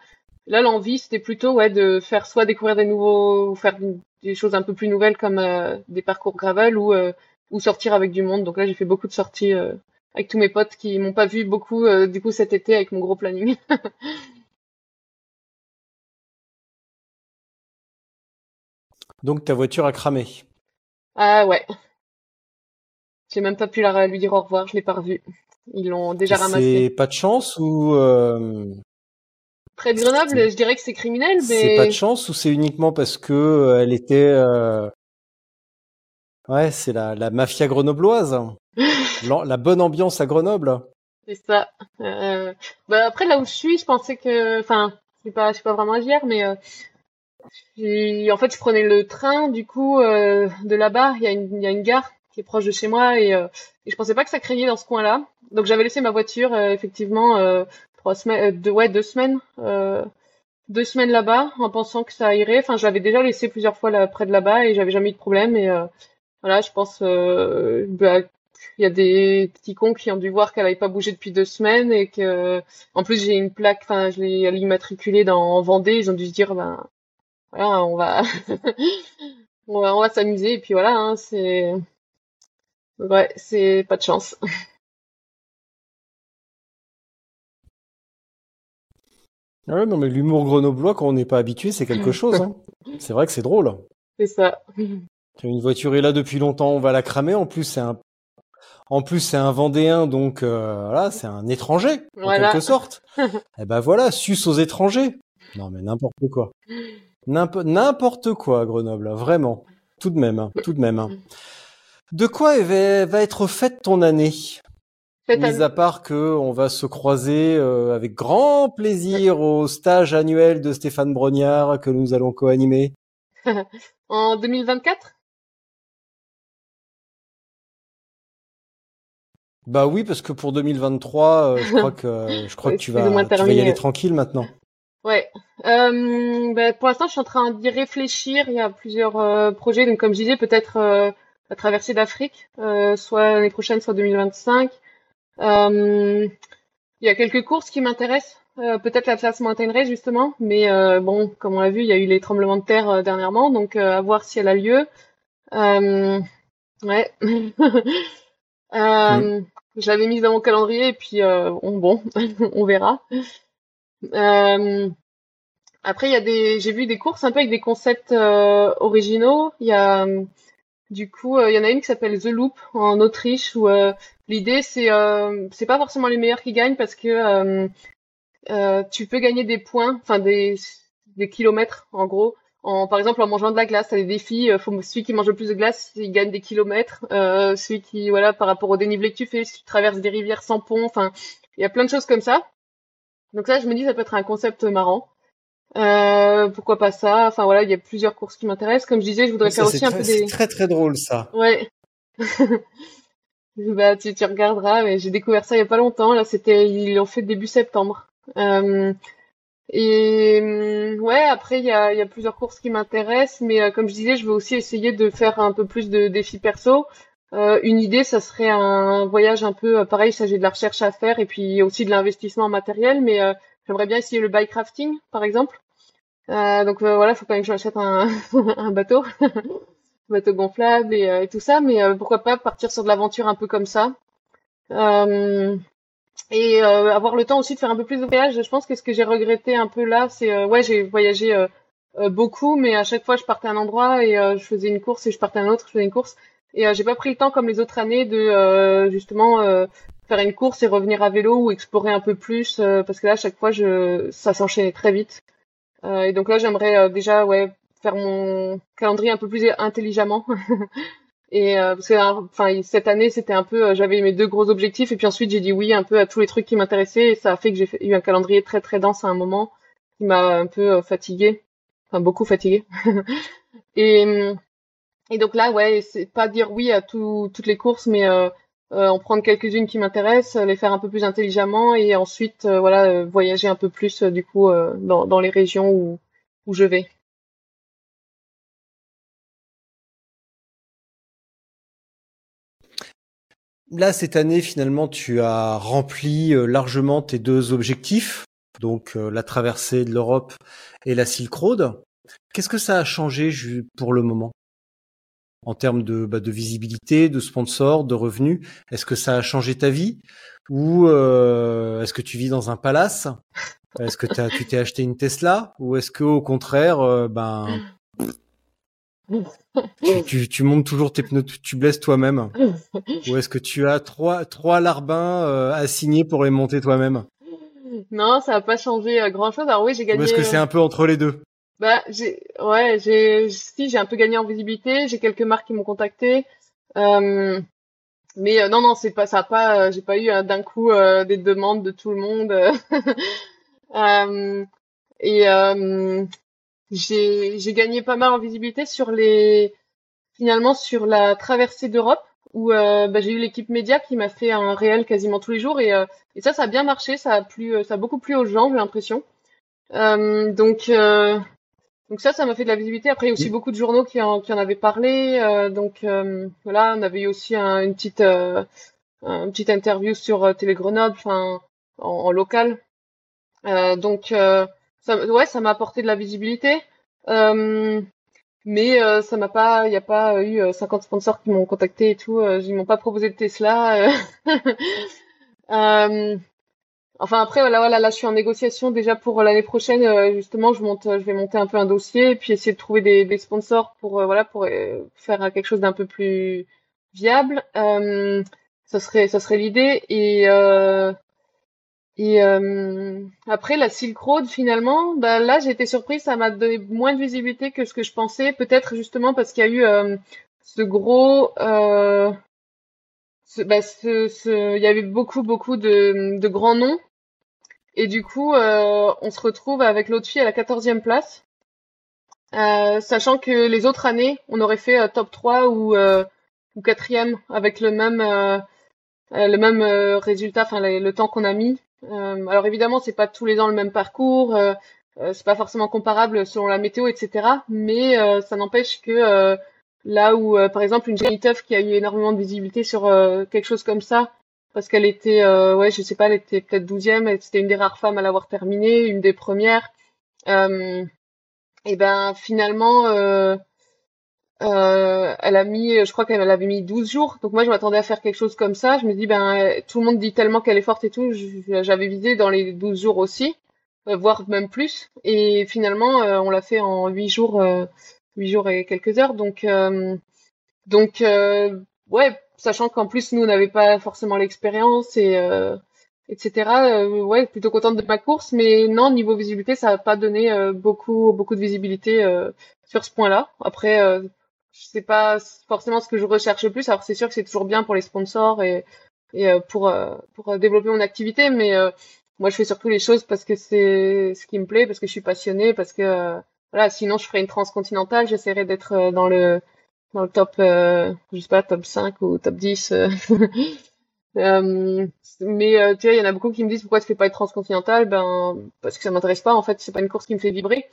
Là, l'envie, c'était plutôt ouais de faire soit découvrir des nouveaux, ou faire des choses un peu plus nouvelles comme euh, des parcours gravel ou ou sortir avec du monde. Donc là, j'ai fait beaucoup de sorties avec tous mes potes qui m'ont pas vu beaucoup du coup cet été avec mon gros planning. (laughs) Donc ta voiture a cramé. ah ouais, j'ai même pas pu la, lui dire au revoir, je l'ai pas revu. Ils l'ont déjà ramassé. C'est pas de chance ou euh, Près de Grenoble, je dirais que c'est criminel, c'est pas de chance ou c'est uniquement parce que euh, elle était euh, ouais c'est la, la mafia grenobloise (laughs) L'am- la bonne ambiance à Grenoble C'est ça. Euh, bah après là où je suis, je pensais que, enfin, c'est pas, je suis pas vraiment à mais en fait, je prenais le train du coup euh, de là-bas. Il y a une, il y a une gare qui est proche de chez moi et, euh, et je pensais pas que ça craignait dans ce coin-là. Donc j'avais laissé ma voiture euh, effectivement euh, trois semaines, euh, deux, ouais, deux semaines, deux semaines là-bas en pensant que ça irait. Enfin, je l'avais déjà laissé plusieurs fois près de là-bas et j'avais jamais eu de problème. Et voilà, je pense, bah, il y a des petits cons qui ont dû voir qu'elle avait pas bougé depuis deux semaines et que, en plus, j'ai une plaque, enfin, je l'ai immatriculée dans en Vendée. Ils ont dû se dire, ben, voilà, on va, (laughs) on va, va s'amuser. Et puis voilà, hein, c'est, ouais, c'est pas de chance. (laughs) ouais non mais l'humour grenoblois quand on n'est pas habitué c'est quelque chose hein. (laughs) c'est vrai que c'est drôle C'est ça. une voiture est là depuis longtemps on va la cramer en plus c'est un en plus c'est un Vendéen donc euh, voilà c'est un étranger en quelque sorte (laughs) et ben voilà sus aux étrangers non mais n'importe quoi N'impo- n'importe quoi à Grenoble vraiment tout de même hein, tout de même hein. De quoi va être faite ton année? Cette Mis à part que on va se croiser euh, avec grand plaisir au stage annuel de Stéphane Brognard que nous allons co-animer. (laughs) en 2024? Bah oui, parce que pour 2023, euh, je crois que (laughs) je crois que tu vas moins tu vas y aller tranquille maintenant. Ouais. Euh, ben, pour l'instant, je suis en train d'y réfléchir. Il y a plusieurs euh, projets. Donc, comme je disais, peut-être la traversée d'Afrique, soit l'année prochaine, soit 2025. il y a quelques courses qui m'intéressent. peut-être l'Atlas Mountain Race justement, mais bon, comme on l'a vu, il y a eu les tremblements de terre dernièrement, donc à voir si elle a lieu. ouais. (laughs) euh, Je l'avais mise dans mon calendrier et puis on, bon, (laughs) on verra. Après, il y a des, j'ai vu des courses un peu avec des concepts euh, originaux. Il y a, du coup, euh, il y en a une qui s'appelle The Loop en Autriche où euh, l'idée c'est, c'est pas forcément les meilleurs qui gagnent parce que tu peux gagner des points, enfin des, des kilomètres en gros. En, par exemple, en mangeant de la glace, t'as des défis. Celui qui mange le plus de glace, il gagne des kilomètres. celui qui, voilà, par rapport au dénivelé que tu fais, si tu traverses des rivières sans pont, enfin, il y a plein de choses comme ça. Donc ça, je me dis, ça peut être un concept marrant. Euh, pourquoi pas ça? Enfin voilà, il y a plusieurs courses qui m'intéressent. Comme je disais, je voudrais faire aussi un peu des. C'est très très drôle ça. Ouais. (laughs) bah tu, tu regarderas, mais j'ai découvert ça il y a pas longtemps. Là, c'était ils l'ont fait début septembre. Euh, et mm, ouais, après il y a, y a plusieurs courses qui m'intéressent, mais euh, comme je disais, je veux aussi essayer de faire un peu plus de défis perso. Euh, une idée, ça serait un voyage un peu pareil. Ça, j'ai de la recherche à faire et puis aussi de l'investissement en matériel, mais J'aimerais bien essayer le bike rafting, par exemple. Euh, donc euh, voilà, il faut quand même que j'achète un, (laughs) un bateau, (laughs) un bateau gonflable et, euh, tout ça. Mais pourquoi pas partir sur de l'aventure un peu comme ça. et avoir le temps aussi de faire un peu plus de voyage. Je pense que ce que j'ai regretté un peu là, c'est ouais, j'ai voyagé beaucoup, mais à chaque fois je partais à un endroit et je faisais une course et je partais à un autre, je faisais une course. Et j'ai pas pris le temps comme les autres années de justement faire une course et revenir à vélo ou explorer un peu plus euh, parce que là à chaque fois je ça s'enchaînait très vite. Euh, et donc là j'aimerais euh, déjà ouais faire mon calendrier un peu plus intelligemment. (laughs) Et parce que enfin cette année c'était un peu j'avais mes deux gros objectifs et puis ensuite j'ai dit oui un peu à tous les trucs qui m'intéressaient et ça a fait que j'ai eu un calendrier très très dense à un moment qui m'a un peu fatigué enfin beaucoup fatigué (laughs) et et donc là ouais c'est pas dire oui à tout, toutes les courses mais en prendre quelques-unes qui m'intéressent, les faire un peu plus intelligemment et ensuite euh, voilà euh, voyager un peu plus du coup dans, dans, les régions où, où je vais. Là, cette année, finalement, tu as rempli largement tes deux objectifs, donc la traversée de l'Europe et la Silk Road. Qu'est-ce que ça a changé pour le moment? En termes de, bah, de visibilité, de sponsors, de revenus Est-ce que ça a changé ta vie Ou euh, est-ce que tu vis dans un palace? Est-ce que as, tu t'es acheté une Tesla Ou est-ce que au contraire, euh, ben tu, tu, montes toujours tes pneus, tu blesses toi-même? Ou est-ce que tu as trois, trois larbins euh, assignés pour les monter toi-même? Non, ça n'a pas changé grand-chose. Alors oui, j'ai gagné... Ou est-ce que c'est un peu entre les deux? Bah, j'ai, ouais, j'ai, si, j'ai un peu gagné en visibilité. J'ai quelques marques qui m'ont contacté. Euh, mais euh, non, non, c'est pas, ça pas, euh, j'ai pas eu d'un coup des demandes de tout le monde. (laughs) et j'ai, j'ai gagné pas mal en visibilité sur les, finalement, sur la traversée d'Europe où bah, j'ai eu l'équipe média qui m'a fait un réel quasiment tous les jours et, et ça, ça a bien marché. Ça a plu, ça a beaucoup plu aux gens, j'ai l'impression. donc donc ça, ça m'a fait de la visibilité. Après, il y a aussi beaucoup de journaux qui en, qui en avaient parlé. Euh, donc euh, voilà, on avait eu aussi une petite euh, une petite interview sur Télé Grenoble, enfin en, local. donc ça, ouais, ça m'a apporté de la visibilité. mais ça m'a pas, il n'y a pas eu 50 sponsors qui m'ont contacté et tout. ils m'ont pas proposé de Tesla. (laughs) Enfin après voilà, voilà là je suis en négociation déjà pour l'année prochaine euh, justement je monte je vais monter un peu un dossier et puis essayer de trouver des, des sponsors pour euh, voilà pour euh, faire quelque chose d'un peu plus viable. Ça serait ça serait l'idée. Et et après la Silk Road finalement bah là j'ai été surprise ça m'a donné moins de visibilité que ce que je pensais. Peut-être justement parce qu'il y a eu ce gros bah, ce, ce, il y avait beaucoup beaucoup de, de grands noms et du coup, euh, on se retrouve avec l'autre fille à la quatorzième place. Euh, sachant que les autres années, on aurait fait euh, top 3 ou, ou quatrième avec le même, le même résultat, enfin le, temps qu'on a mis. alors évidemment, c'est pas tous les ans le même parcours, c'est pas forcément comparable selon la météo, etc. Mais ça n'empêche que Là où, par exemple, une Jenny qui a eu énormément de visibilité sur quelque chose comme ça, parce qu'elle était, ouais, je sais pas, elle était peut-être douzième, c'était une des rares femmes à l'avoir terminée, une des premières. et ben finalement, euh, elle a mis, je crois qu'elle avait mis 12 jours. Donc moi, je m'attendais à faire quelque chose comme ça. Je me dis, ben, tout le monde dit tellement qu'elle est forte et tout. J'avais visé dans les 12 jours aussi, euh, voire même plus. Et finalement, euh, on l'a fait en 8 jours, 8 jours et quelques heures. Donc, donc, ouais, sachant qu'en plus, nous, on n'avait pas forcément l'expérience et etc. ouais, plutôt contente de ma course, mais non, niveau visibilité, ça n'a pas donné beaucoup, beaucoup de visibilité sur ce point-là. Après, c'est pas forcément ce que je recherche le plus. Alors c'est sûr que c'est toujours bien pour les sponsors et, et euh, pour euh, pour développer mon activité, mais euh, moi je fais surtout les choses parce que c'est ce qui me plaît, parce que je suis passionnée, parce que voilà, sinon je ferais une transcontinentale, j'essaierais d'être dans le dans le top je sais pas top 5 ou top 10 (laughs) Euh, mais tu vois, il y en a beaucoup qui me disent pourquoi tu fais pas une transcontinentale Ben parce que ça m'intéresse pas. En fait, c'est pas une course qui me fait vibrer.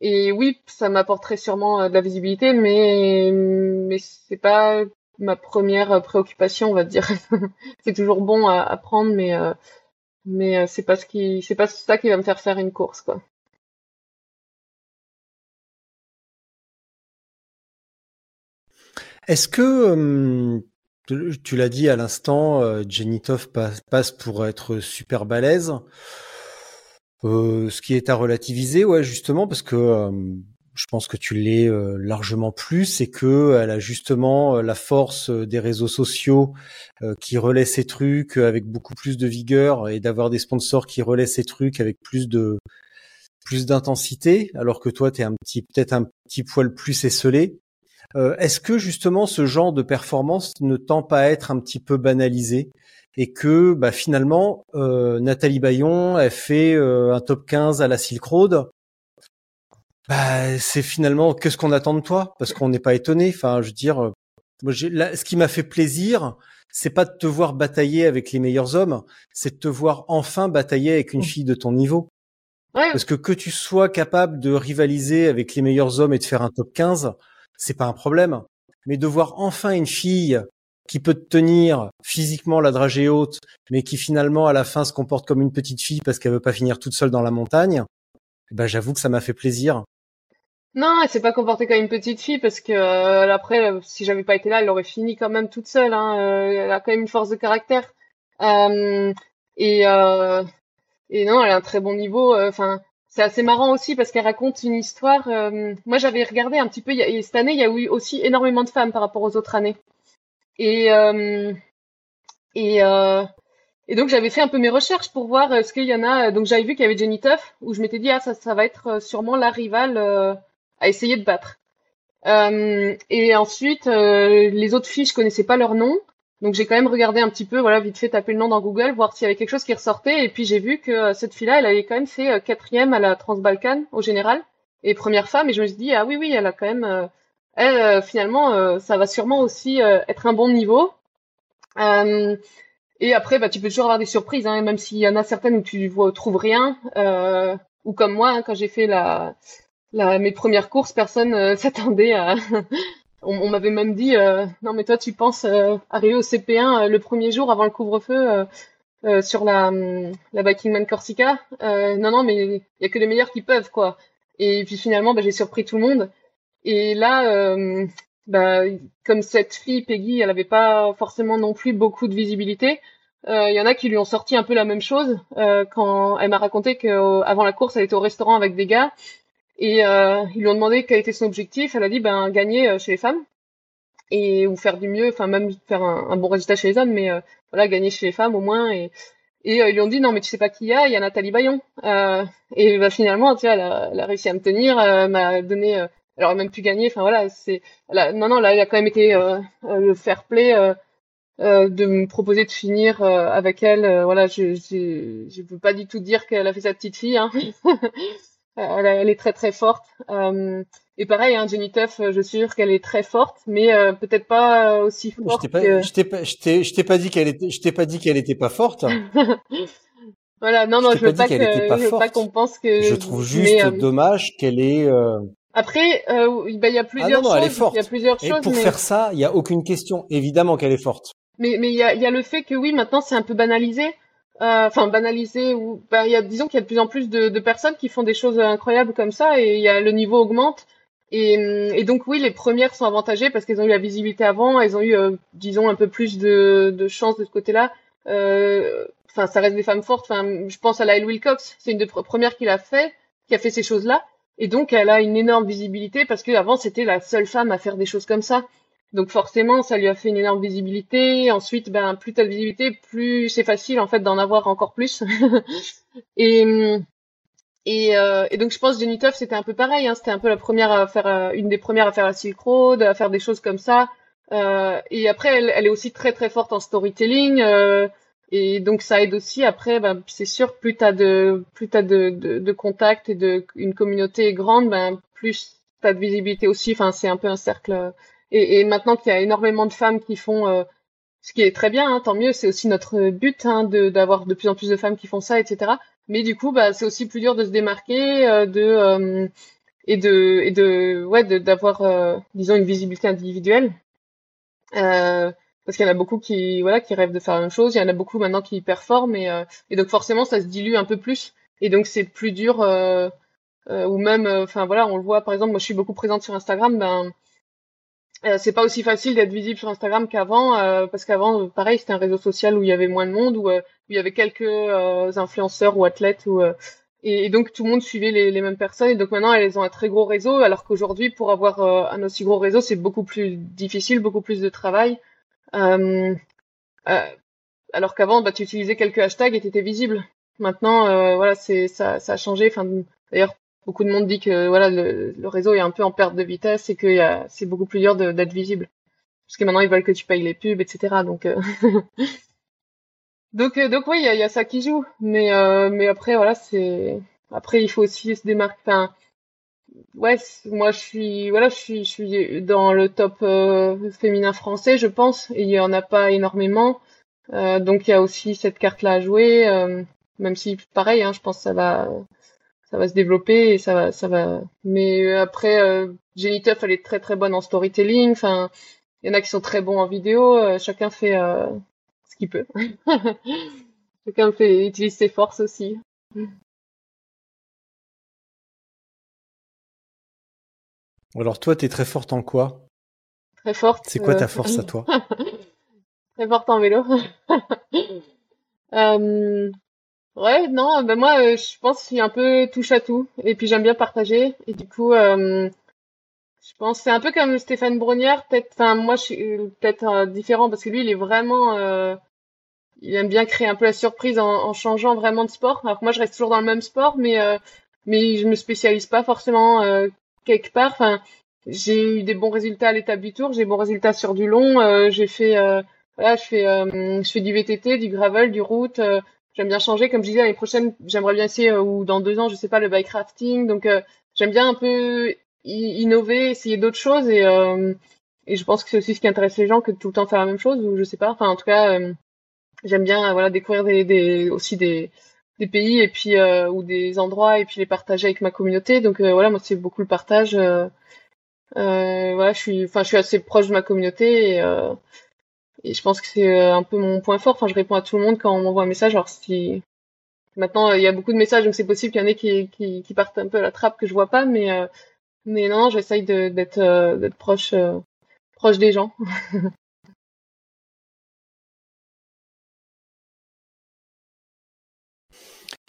Et oui, ça m'apporterait sûrement euh, de la visibilité, mais mais c'est pas ma première préoccupation, on va dire. (laughs) c'est toujours bon à, à prendre, mais euh, mais euh, c'est pas ce qui c'est pas ça qui va me faire faire une course, quoi. Est-ce que tu l'as dit à l'instant, Jenny Toff passe pour être super balèze. Euh, ce qui est à relativiser, ouais, justement, parce que euh, je pense que tu l'es euh, largement plus et que elle a justement la force des réseaux sociaux qui relaient ces trucs avec beaucoup plus de vigueur et d'avoir des sponsors qui relaient ces trucs avec plus de plus d'intensité, alors que toi, tu es un petit peut-être un petit poil plus esselé. Est-ce que justement ce genre de performance ne tend pas à être un petit peu banalisé et que bah, finalement euh, Nathalie Bayon elle fait euh, un top 15 à la Silk Road? Bah, c'est finalement qu'est-ce qu'on attend de toi? Parce qu'on n'est pas étonné. Enfin, je veux dire, euh, moi, ce qui m'a fait plaisir, c'est pas de te voir batailler avec les meilleurs hommes, c'est de te voir enfin batailler avec une fille de ton niveau. Parce que que tu sois capable de rivaliser avec les meilleurs hommes et de faire un top 15, c'est pas un problème. Mais de voir enfin une fille qui peut tenir physiquement la dragée haute, mais qui finalement à la fin se comporte comme une petite fille parce qu'elle veut pas finir toute seule dans la montagne, ben j'avoue que ça m'a fait plaisir. Non, elle s'est pas comportée comme une petite fille parce que euh, après, euh, si j'avais pas été là, elle aurait fini quand même toute seule. Hein. Euh, elle a quand même une force de caractère. et et non, elle a un très bon niveau. Enfin, c'est assez marrant aussi parce qu'elle raconte une histoire. moi, j'avais regardé un petit peu. cette année, il y a eu aussi énormément de femmes par rapport aux autres années. Et euh, et euh, et donc j'avais fait un peu mes recherches pour voir euh, ce qu'il y en a. Donc j'avais vu qu'il y avait Jenny Tuff, où je m'étais dit ah ça va être sûrement la rivale à essayer de battre. Euh, et ensuite les autres filles je connaissais pas leur nom, donc j'ai quand même regardé un petit peu, voilà vite fait taper le nom dans Google, voir s'il y avait quelque chose qui ressortait. Et puis j'ai vu que cette fille-là, elle avait quand même fait quatrième à la Transbalkan au général et première femme. Et je me suis dit ah oui oui elle a quand même elle, euh, finalement, euh, ça va sûrement aussi euh, être un bon niveau. et après, bah, tu peux toujours avoir des surprises, hein, même s'il y en a certaines où tu vois, trouves rien, ou comme moi, hein, quand j'ai fait la, la, mes premières courses, personne (laughs) s'attendait à. On, m'avait même dit, non mais toi, tu penses arriver au CP1 le premier jour avant le couvre-feu. sur la, la Man Corsica. non, non, mais il y a que les meilleurs qui peuvent, quoi. Et puis finalement, bah, j'ai surpris tout le monde. Et là, euh, bah, comme cette fille, Peggy, elle avait pas forcément non plus beaucoup de visibilité. Euh, il y en a qui lui ont sorti un peu la même chose euh, quand elle m'a raconté qu'avant la course, elle était au restaurant avec des gars et ils lui ont demandé quel était son objectif. Elle a dit ben gagner chez les femmes et ou faire du mieux, enfin même faire un, bon résultat chez les hommes, mais voilà gagner chez les femmes au moins et et ils lui ont dit non mais tu sais pas qui y a, il y a Nathalie Bayon. et bah, finalement, tu vois, elle a, elle a réussi à me tenir, m'a donné elle aurait même pu gagner. Enfin voilà, c'est non non là il a quand même été euh, euh, le fair play euh, de me proposer de finir avec elle. voilà, je, je veux pas du tout dire qu'elle a fait sa petite fille. Hein. (laughs) elle, elle, est très très forte. et pareil, hein, Jenny Tuff, je suis sûre qu'elle est très forte, mais peut-être pas aussi forte. Je t'ai pas, je t'ai pas, je t'ai pas dit qu'elle était, je t'ai pas dit qu'elle était pas forte. (laughs) voilà, non non, je, veux pas, que, je veux pas qu'on pense que. Je trouve juste dommage qu'elle ait Après, euh, bah, il y a plusieurs ah non, choses. elle est forte. Il y a plusieurs Et choses. pour mais... faire ça, il y a aucune question. Évidemment qu'elle est forte. Mais mais il y a, il y a le fait que oui, maintenant c'est un peu banalisé. Euh, Enfin banalisé ou il y a disons qu'il y a de plus en plus de, de personnes qui font des choses incroyables comme ça et y a le niveau augmente. Et, et donc oui, les premières sont avantagées parce qu'elles ont eu la visibilité avant, elles ont eu euh, disons un peu plus de, de chance de ce côté-là. Euh, Enfin, ça reste des femmes fortes. Enfin, je pense à Lyle Wilcox, c'est une des premières qui l'a fait, qui a fait ces choses-là. Et donc, elle a une énorme visibilité parce qu'avant, c'était la seule femme à faire des choses comme ça. Donc forcément, ça lui a fait une énorme visibilité. Ensuite, ben plus t'as de visibilité, plus c'est facile en fait d'en avoir encore plus. (laughs) et euh, et donc je pense Jenny Tuff c'était un peu pareil. Hein. C'était un peu la première à faire, euh, une des premières à faire la Silk Road, à faire des choses comme ça. Euh, et après, elle, est aussi très très forte en storytelling. Et donc ça aide aussi. Après, ben, c'est sûr, plus t'as de plus t'as de, de, de contacts et de une communauté grande, ben plus t'as de visibilité aussi. Enfin, c'est un peu un cercle. Et, maintenant qu'il y a énormément de femmes qui font, euh, ce qui est très bien, hein, tant mieux. C'est aussi notre but hein, d'avoir de plus en plus de femmes qui font ça, etc. Mais du coup, bah, c'est aussi plus dur de se démarquer, euh, de euh, et de et de ouais, d'avoir disons une visibilité individuelle. Parce qu'il y en a beaucoup qui voilà qui rêvent de faire la même chose il y en a beaucoup maintenant qui performent et, et donc forcément ça se dilue un peu plus et donc c'est plus dur ou même enfin voilà on le voit par exemple moi je suis beaucoup présente sur Instagram ben c'est pas aussi facile d'être visible sur Instagram qu'avant parce qu'avant pareil c'était un réseau social où il y avait moins de monde où, où il y avait quelques influenceurs ou athlètes ou et, et, donc tout le monde suivait les, les, mêmes personnes et donc maintenant elles ont un très gros réseau alors qu'aujourd'hui pour avoir un aussi gros réseau c'est beaucoup plus difficile beaucoup plus de travail euh, euh, alors qu'avant, bah, tu utilisais quelques hashtags et tu étais visible. Maintenant, euh, voilà, c'est ça, ça a changé. Enfin, d'ailleurs, beaucoup de monde dit que voilà, le, réseau est un peu en perte de vitesse et que c'est beaucoup plus dur d'être visible. Parce que maintenant, ils veulent que tu payes les pubs, etc. (laughs) Donc, euh... donc, donc oui, il y a, ça qui joue. Mais, après, voilà, c'est après, il faut aussi se démarquer. Enfin, ouais, moi je suis voilà, je suis dans le top euh, féminin français, je pense, et il y en a pas énormément. Euh, donc il y a aussi cette carte là à jouer, euh, même si pareil, hein, je pense que ça va ça va se développer et ça va ça va. Mais après, euh, Jenny Tuff, elle est très très bonne en storytelling. Enfin, il y en a qui sont très bons en vidéo. chacun fait ce qu'il peut. (laughs) chacun fait utilise ses forces aussi. Alors toi, t'es très forte en quoi? Très forte. C'est quoi ta force à toi? (laughs) Très forte en vélo. (laughs) Ouais, non, ben moi, euh, je pense que je suis un peu touche à tout. Et puis j'aime bien partager. Et du coup, euh, je pense c'est un peu comme Stéphane Brognière, peut-être. Enfin, moi, je suis peut-être euh, différent parce que lui, il est vraiment. il aime bien créer un peu la surprise en, changeant vraiment de sport. Alors que moi, je reste toujours dans le même sport, mais mais je me spécialise pas forcément quelque part. Enfin, j'ai eu des bons résultats à l'étape du tour, j'ai bons résultats sur du long. J'ai fait, voilà, je fais, je fais du VTT, du gravel, du route. J'aime bien changer. Comme je disais, l'année prochaine, j'aimerais bien essayer ou dans deux ans, je sais pas, le bike rafting. Donc, j'aime bien un peu innover, essayer d'autres choses et et je pense que c'est aussi ce qui intéresse les gens que tout le temps faire la même chose ou je sais pas. Enfin, en tout cas, j'aime bien voilà découvrir des, des aussi des des pays et puis euh, ou des endroits et puis les partager avec ma communauté donc euh, voilà moi c'est beaucoup le partage euh, voilà je suis enfin je suis assez proche de ma communauté et, et je pense que c'est un peu mon point fort. Enfin je réponds à tout le monde quand on m'envoie un message. Alors si maintenant il y a beaucoup de messages donc c'est possible qu'il y en ait qui, partent un peu à la trappe que je vois pas mais mais non j'essaye d'être proche des gens. (laughs)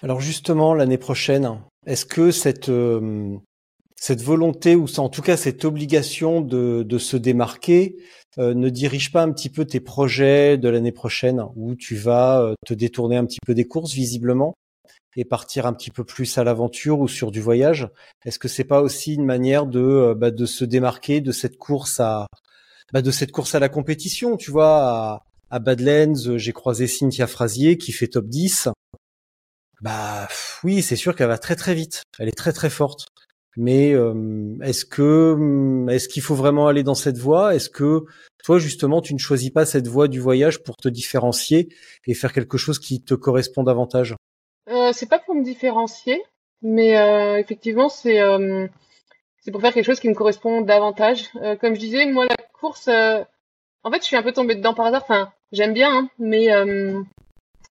Alors justement, l'année prochaine, est-ce que cette, euh, cette volonté, ou en tout cas cette obligation de, de se démarquer, euh, ne dirige pas un petit peu tes projets de l'année prochaine, où tu vas euh, te détourner un petit peu des courses visiblement et partir un petit peu plus à l'aventure ou sur du voyage? Est-ce que c'est pas aussi une manière de, bah, de se démarquer de cette course à bah, de cette course à la compétition? Tu vois, à, à Badlands, j'ai croisé Cynthia Frasier qui fait top 10. Bah oui, c'est sûr qu'elle va très très vite. Elle est très très forte. Mais euh, est-ce que est-ce qu'il faut vraiment aller dans cette voie? Est-ce que toi justement tu ne choisis pas cette voie du voyage pour te différencier et faire quelque chose qui te correspond davantage? Euh, C'est pas pour me différencier, mais euh, effectivement c'est c'est pour faire quelque chose qui me correspond davantage. Euh, comme je disais, moi la course, euh, en fait, je suis un peu tombée dedans par hasard. Enfin, j'aime bien, hein, mais euh,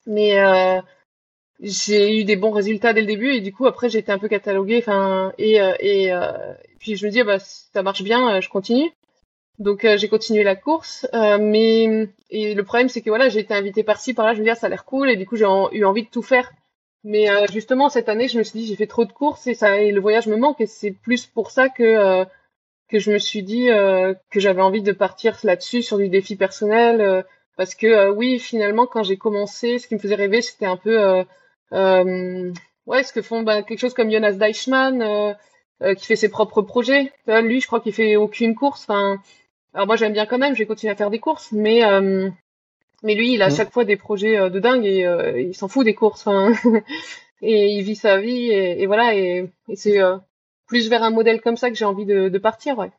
mais j'ai eu des bons résultats dès le début et du coup après j'ai été un peu cataloguée. Enfin et et, puis je me dis ah bah ça marche bien, je continue. Donc j'ai continué la course, mais et le problème c'est que voilà j'ai été invitée par-ci par-là, je me dis ah, ça a l'air cool et du coup j'ai eu envie de tout faire. Mais euh, justement, cette année, je me suis dit, j'ai fait trop de courses et ça, et le voyage me manque. Et c'est plus pour ça que euh, que je me suis dit euh, que j'avais envie de partir là-dessus sur du défi personnel, parce que oui, finalement, quand j'ai commencé, ce qui me faisait rêver, c'était un peu ouais, ce que font bah, quelque chose comme Jonas Deichmann, qui fait ses propres projets. lui, je crois qu'il fait aucune course. Enfin, alors moi, j'aime bien quand même. J'ai continué à faire des courses, mais mais lui, il a à mm. chaque fois des projets euh, de dingue et euh, il s'en fout des courses. (laughs) et il vit sa vie et, voilà. Et, c'est euh, plus vers un modèle comme ça que j'ai envie de, partir, ouais.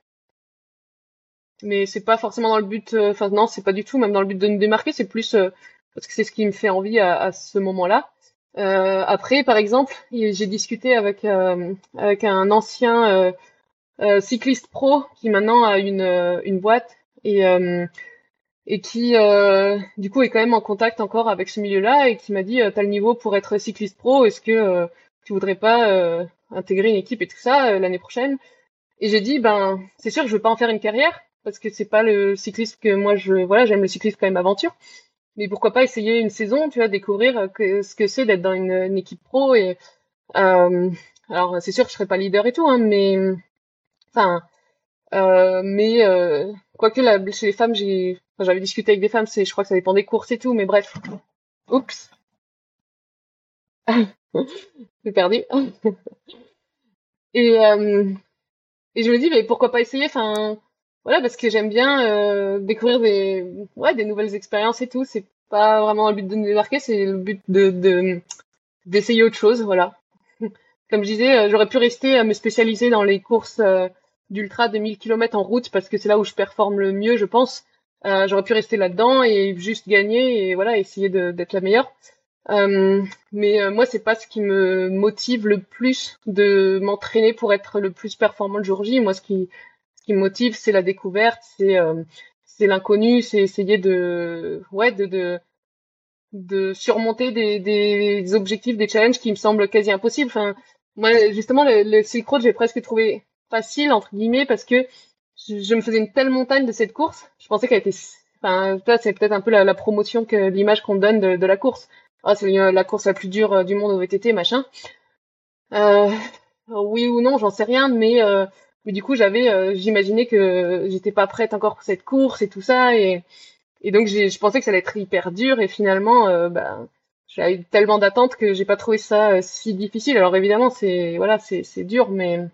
Mais c'est pas forcément dans le but. Enfin non, c'est pas du tout même dans le but de me démarquer. C'est plus parce que c'est ce qui me fait envie à, ce moment-là. Après, par exemple, j'ai discuté avec avec un ancien cycliste pro qui maintenant a une une boîte et et qui euh, du coup est quand même en contact encore avec ce milieu-là et qui m'a dit euh, t'as le niveau pour être cycliste pro, est-ce que euh, tu voudrais pas euh, intégrer une équipe et tout ça l'année prochaine? Et j'ai dit ben c'est sûr que je veux pas en faire une carrière parce que c'est pas le cycliste que moi je voilà j'aime le cyclisme quand même aventure, mais pourquoi pas essayer une saison, tu vois, découvrir que, ce que c'est d'être dans une, équipe pro et alors c'est sûr que je serais pas leader et tout, hein, mais enfin mais quoique chez les femmes j'avais discuté avec des femmes, je crois que ça dépend des courses et tout, mais bref. Oups. (laughs) J'ai perdu. (laughs) et, euh, et je me dis, mais pourquoi pas essayer Enfin, voilà, parce que j'aime bien euh, découvrir des, ouais, des nouvelles expériences et tout. C'est pas vraiment le but de me démarquer, c'est le but de, de d'essayer autre chose, voilà. (laughs) Comme je disais, euh, j'aurais pu rester à me spécialiser dans les courses d'ultra de 1000 km en route parce que c'est là où je performe le mieux, je pense. Euh, j'aurais pu rester là-dedans et juste gagner et voilà essayer d'être la meilleure. Euh, mais euh, moi, c'est pas ce qui me motive le plus de m'entraîner pour être le plus performant le jour J. Moi, ce qui, qui me motive, c'est la découverte, c'est euh, c'est l'inconnu, c'est essayer de ouais de de, surmonter des, des objectifs, des challenges qui me semblent quasi impossibles. Enfin, moi, justement, le, le Silk Road, j'ai presque trouvé facile entre guillemets parce que je, me faisais une telle montagne de cette course. Je pensais qu'elle était, enfin, c'est peut-être un peu la, promotion que l'image qu'on donne de, la course. Ah, c'est la course la plus dure euh, du monde au VTT, machin. Euh, oui ou non, j'en sais rien, mais, mais du coup, j'avais, euh, j'imaginais que j'étais pas prête encore pour cette course et tout ça, et, donc je pensais que ça allait être hyper dur, et finalement, euh, bah, j'ai eu tellement d'attentes que j'ai pas trouvé ça si difficile. Alors évidemment, c'est voilà, c'est dur, mais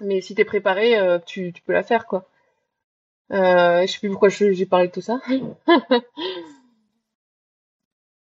mais si t'es préparé, euh, tu, tu peux la faire, quoi. Euh, je sais plus pourquoi j'ai parlé de tout ça. (laughs)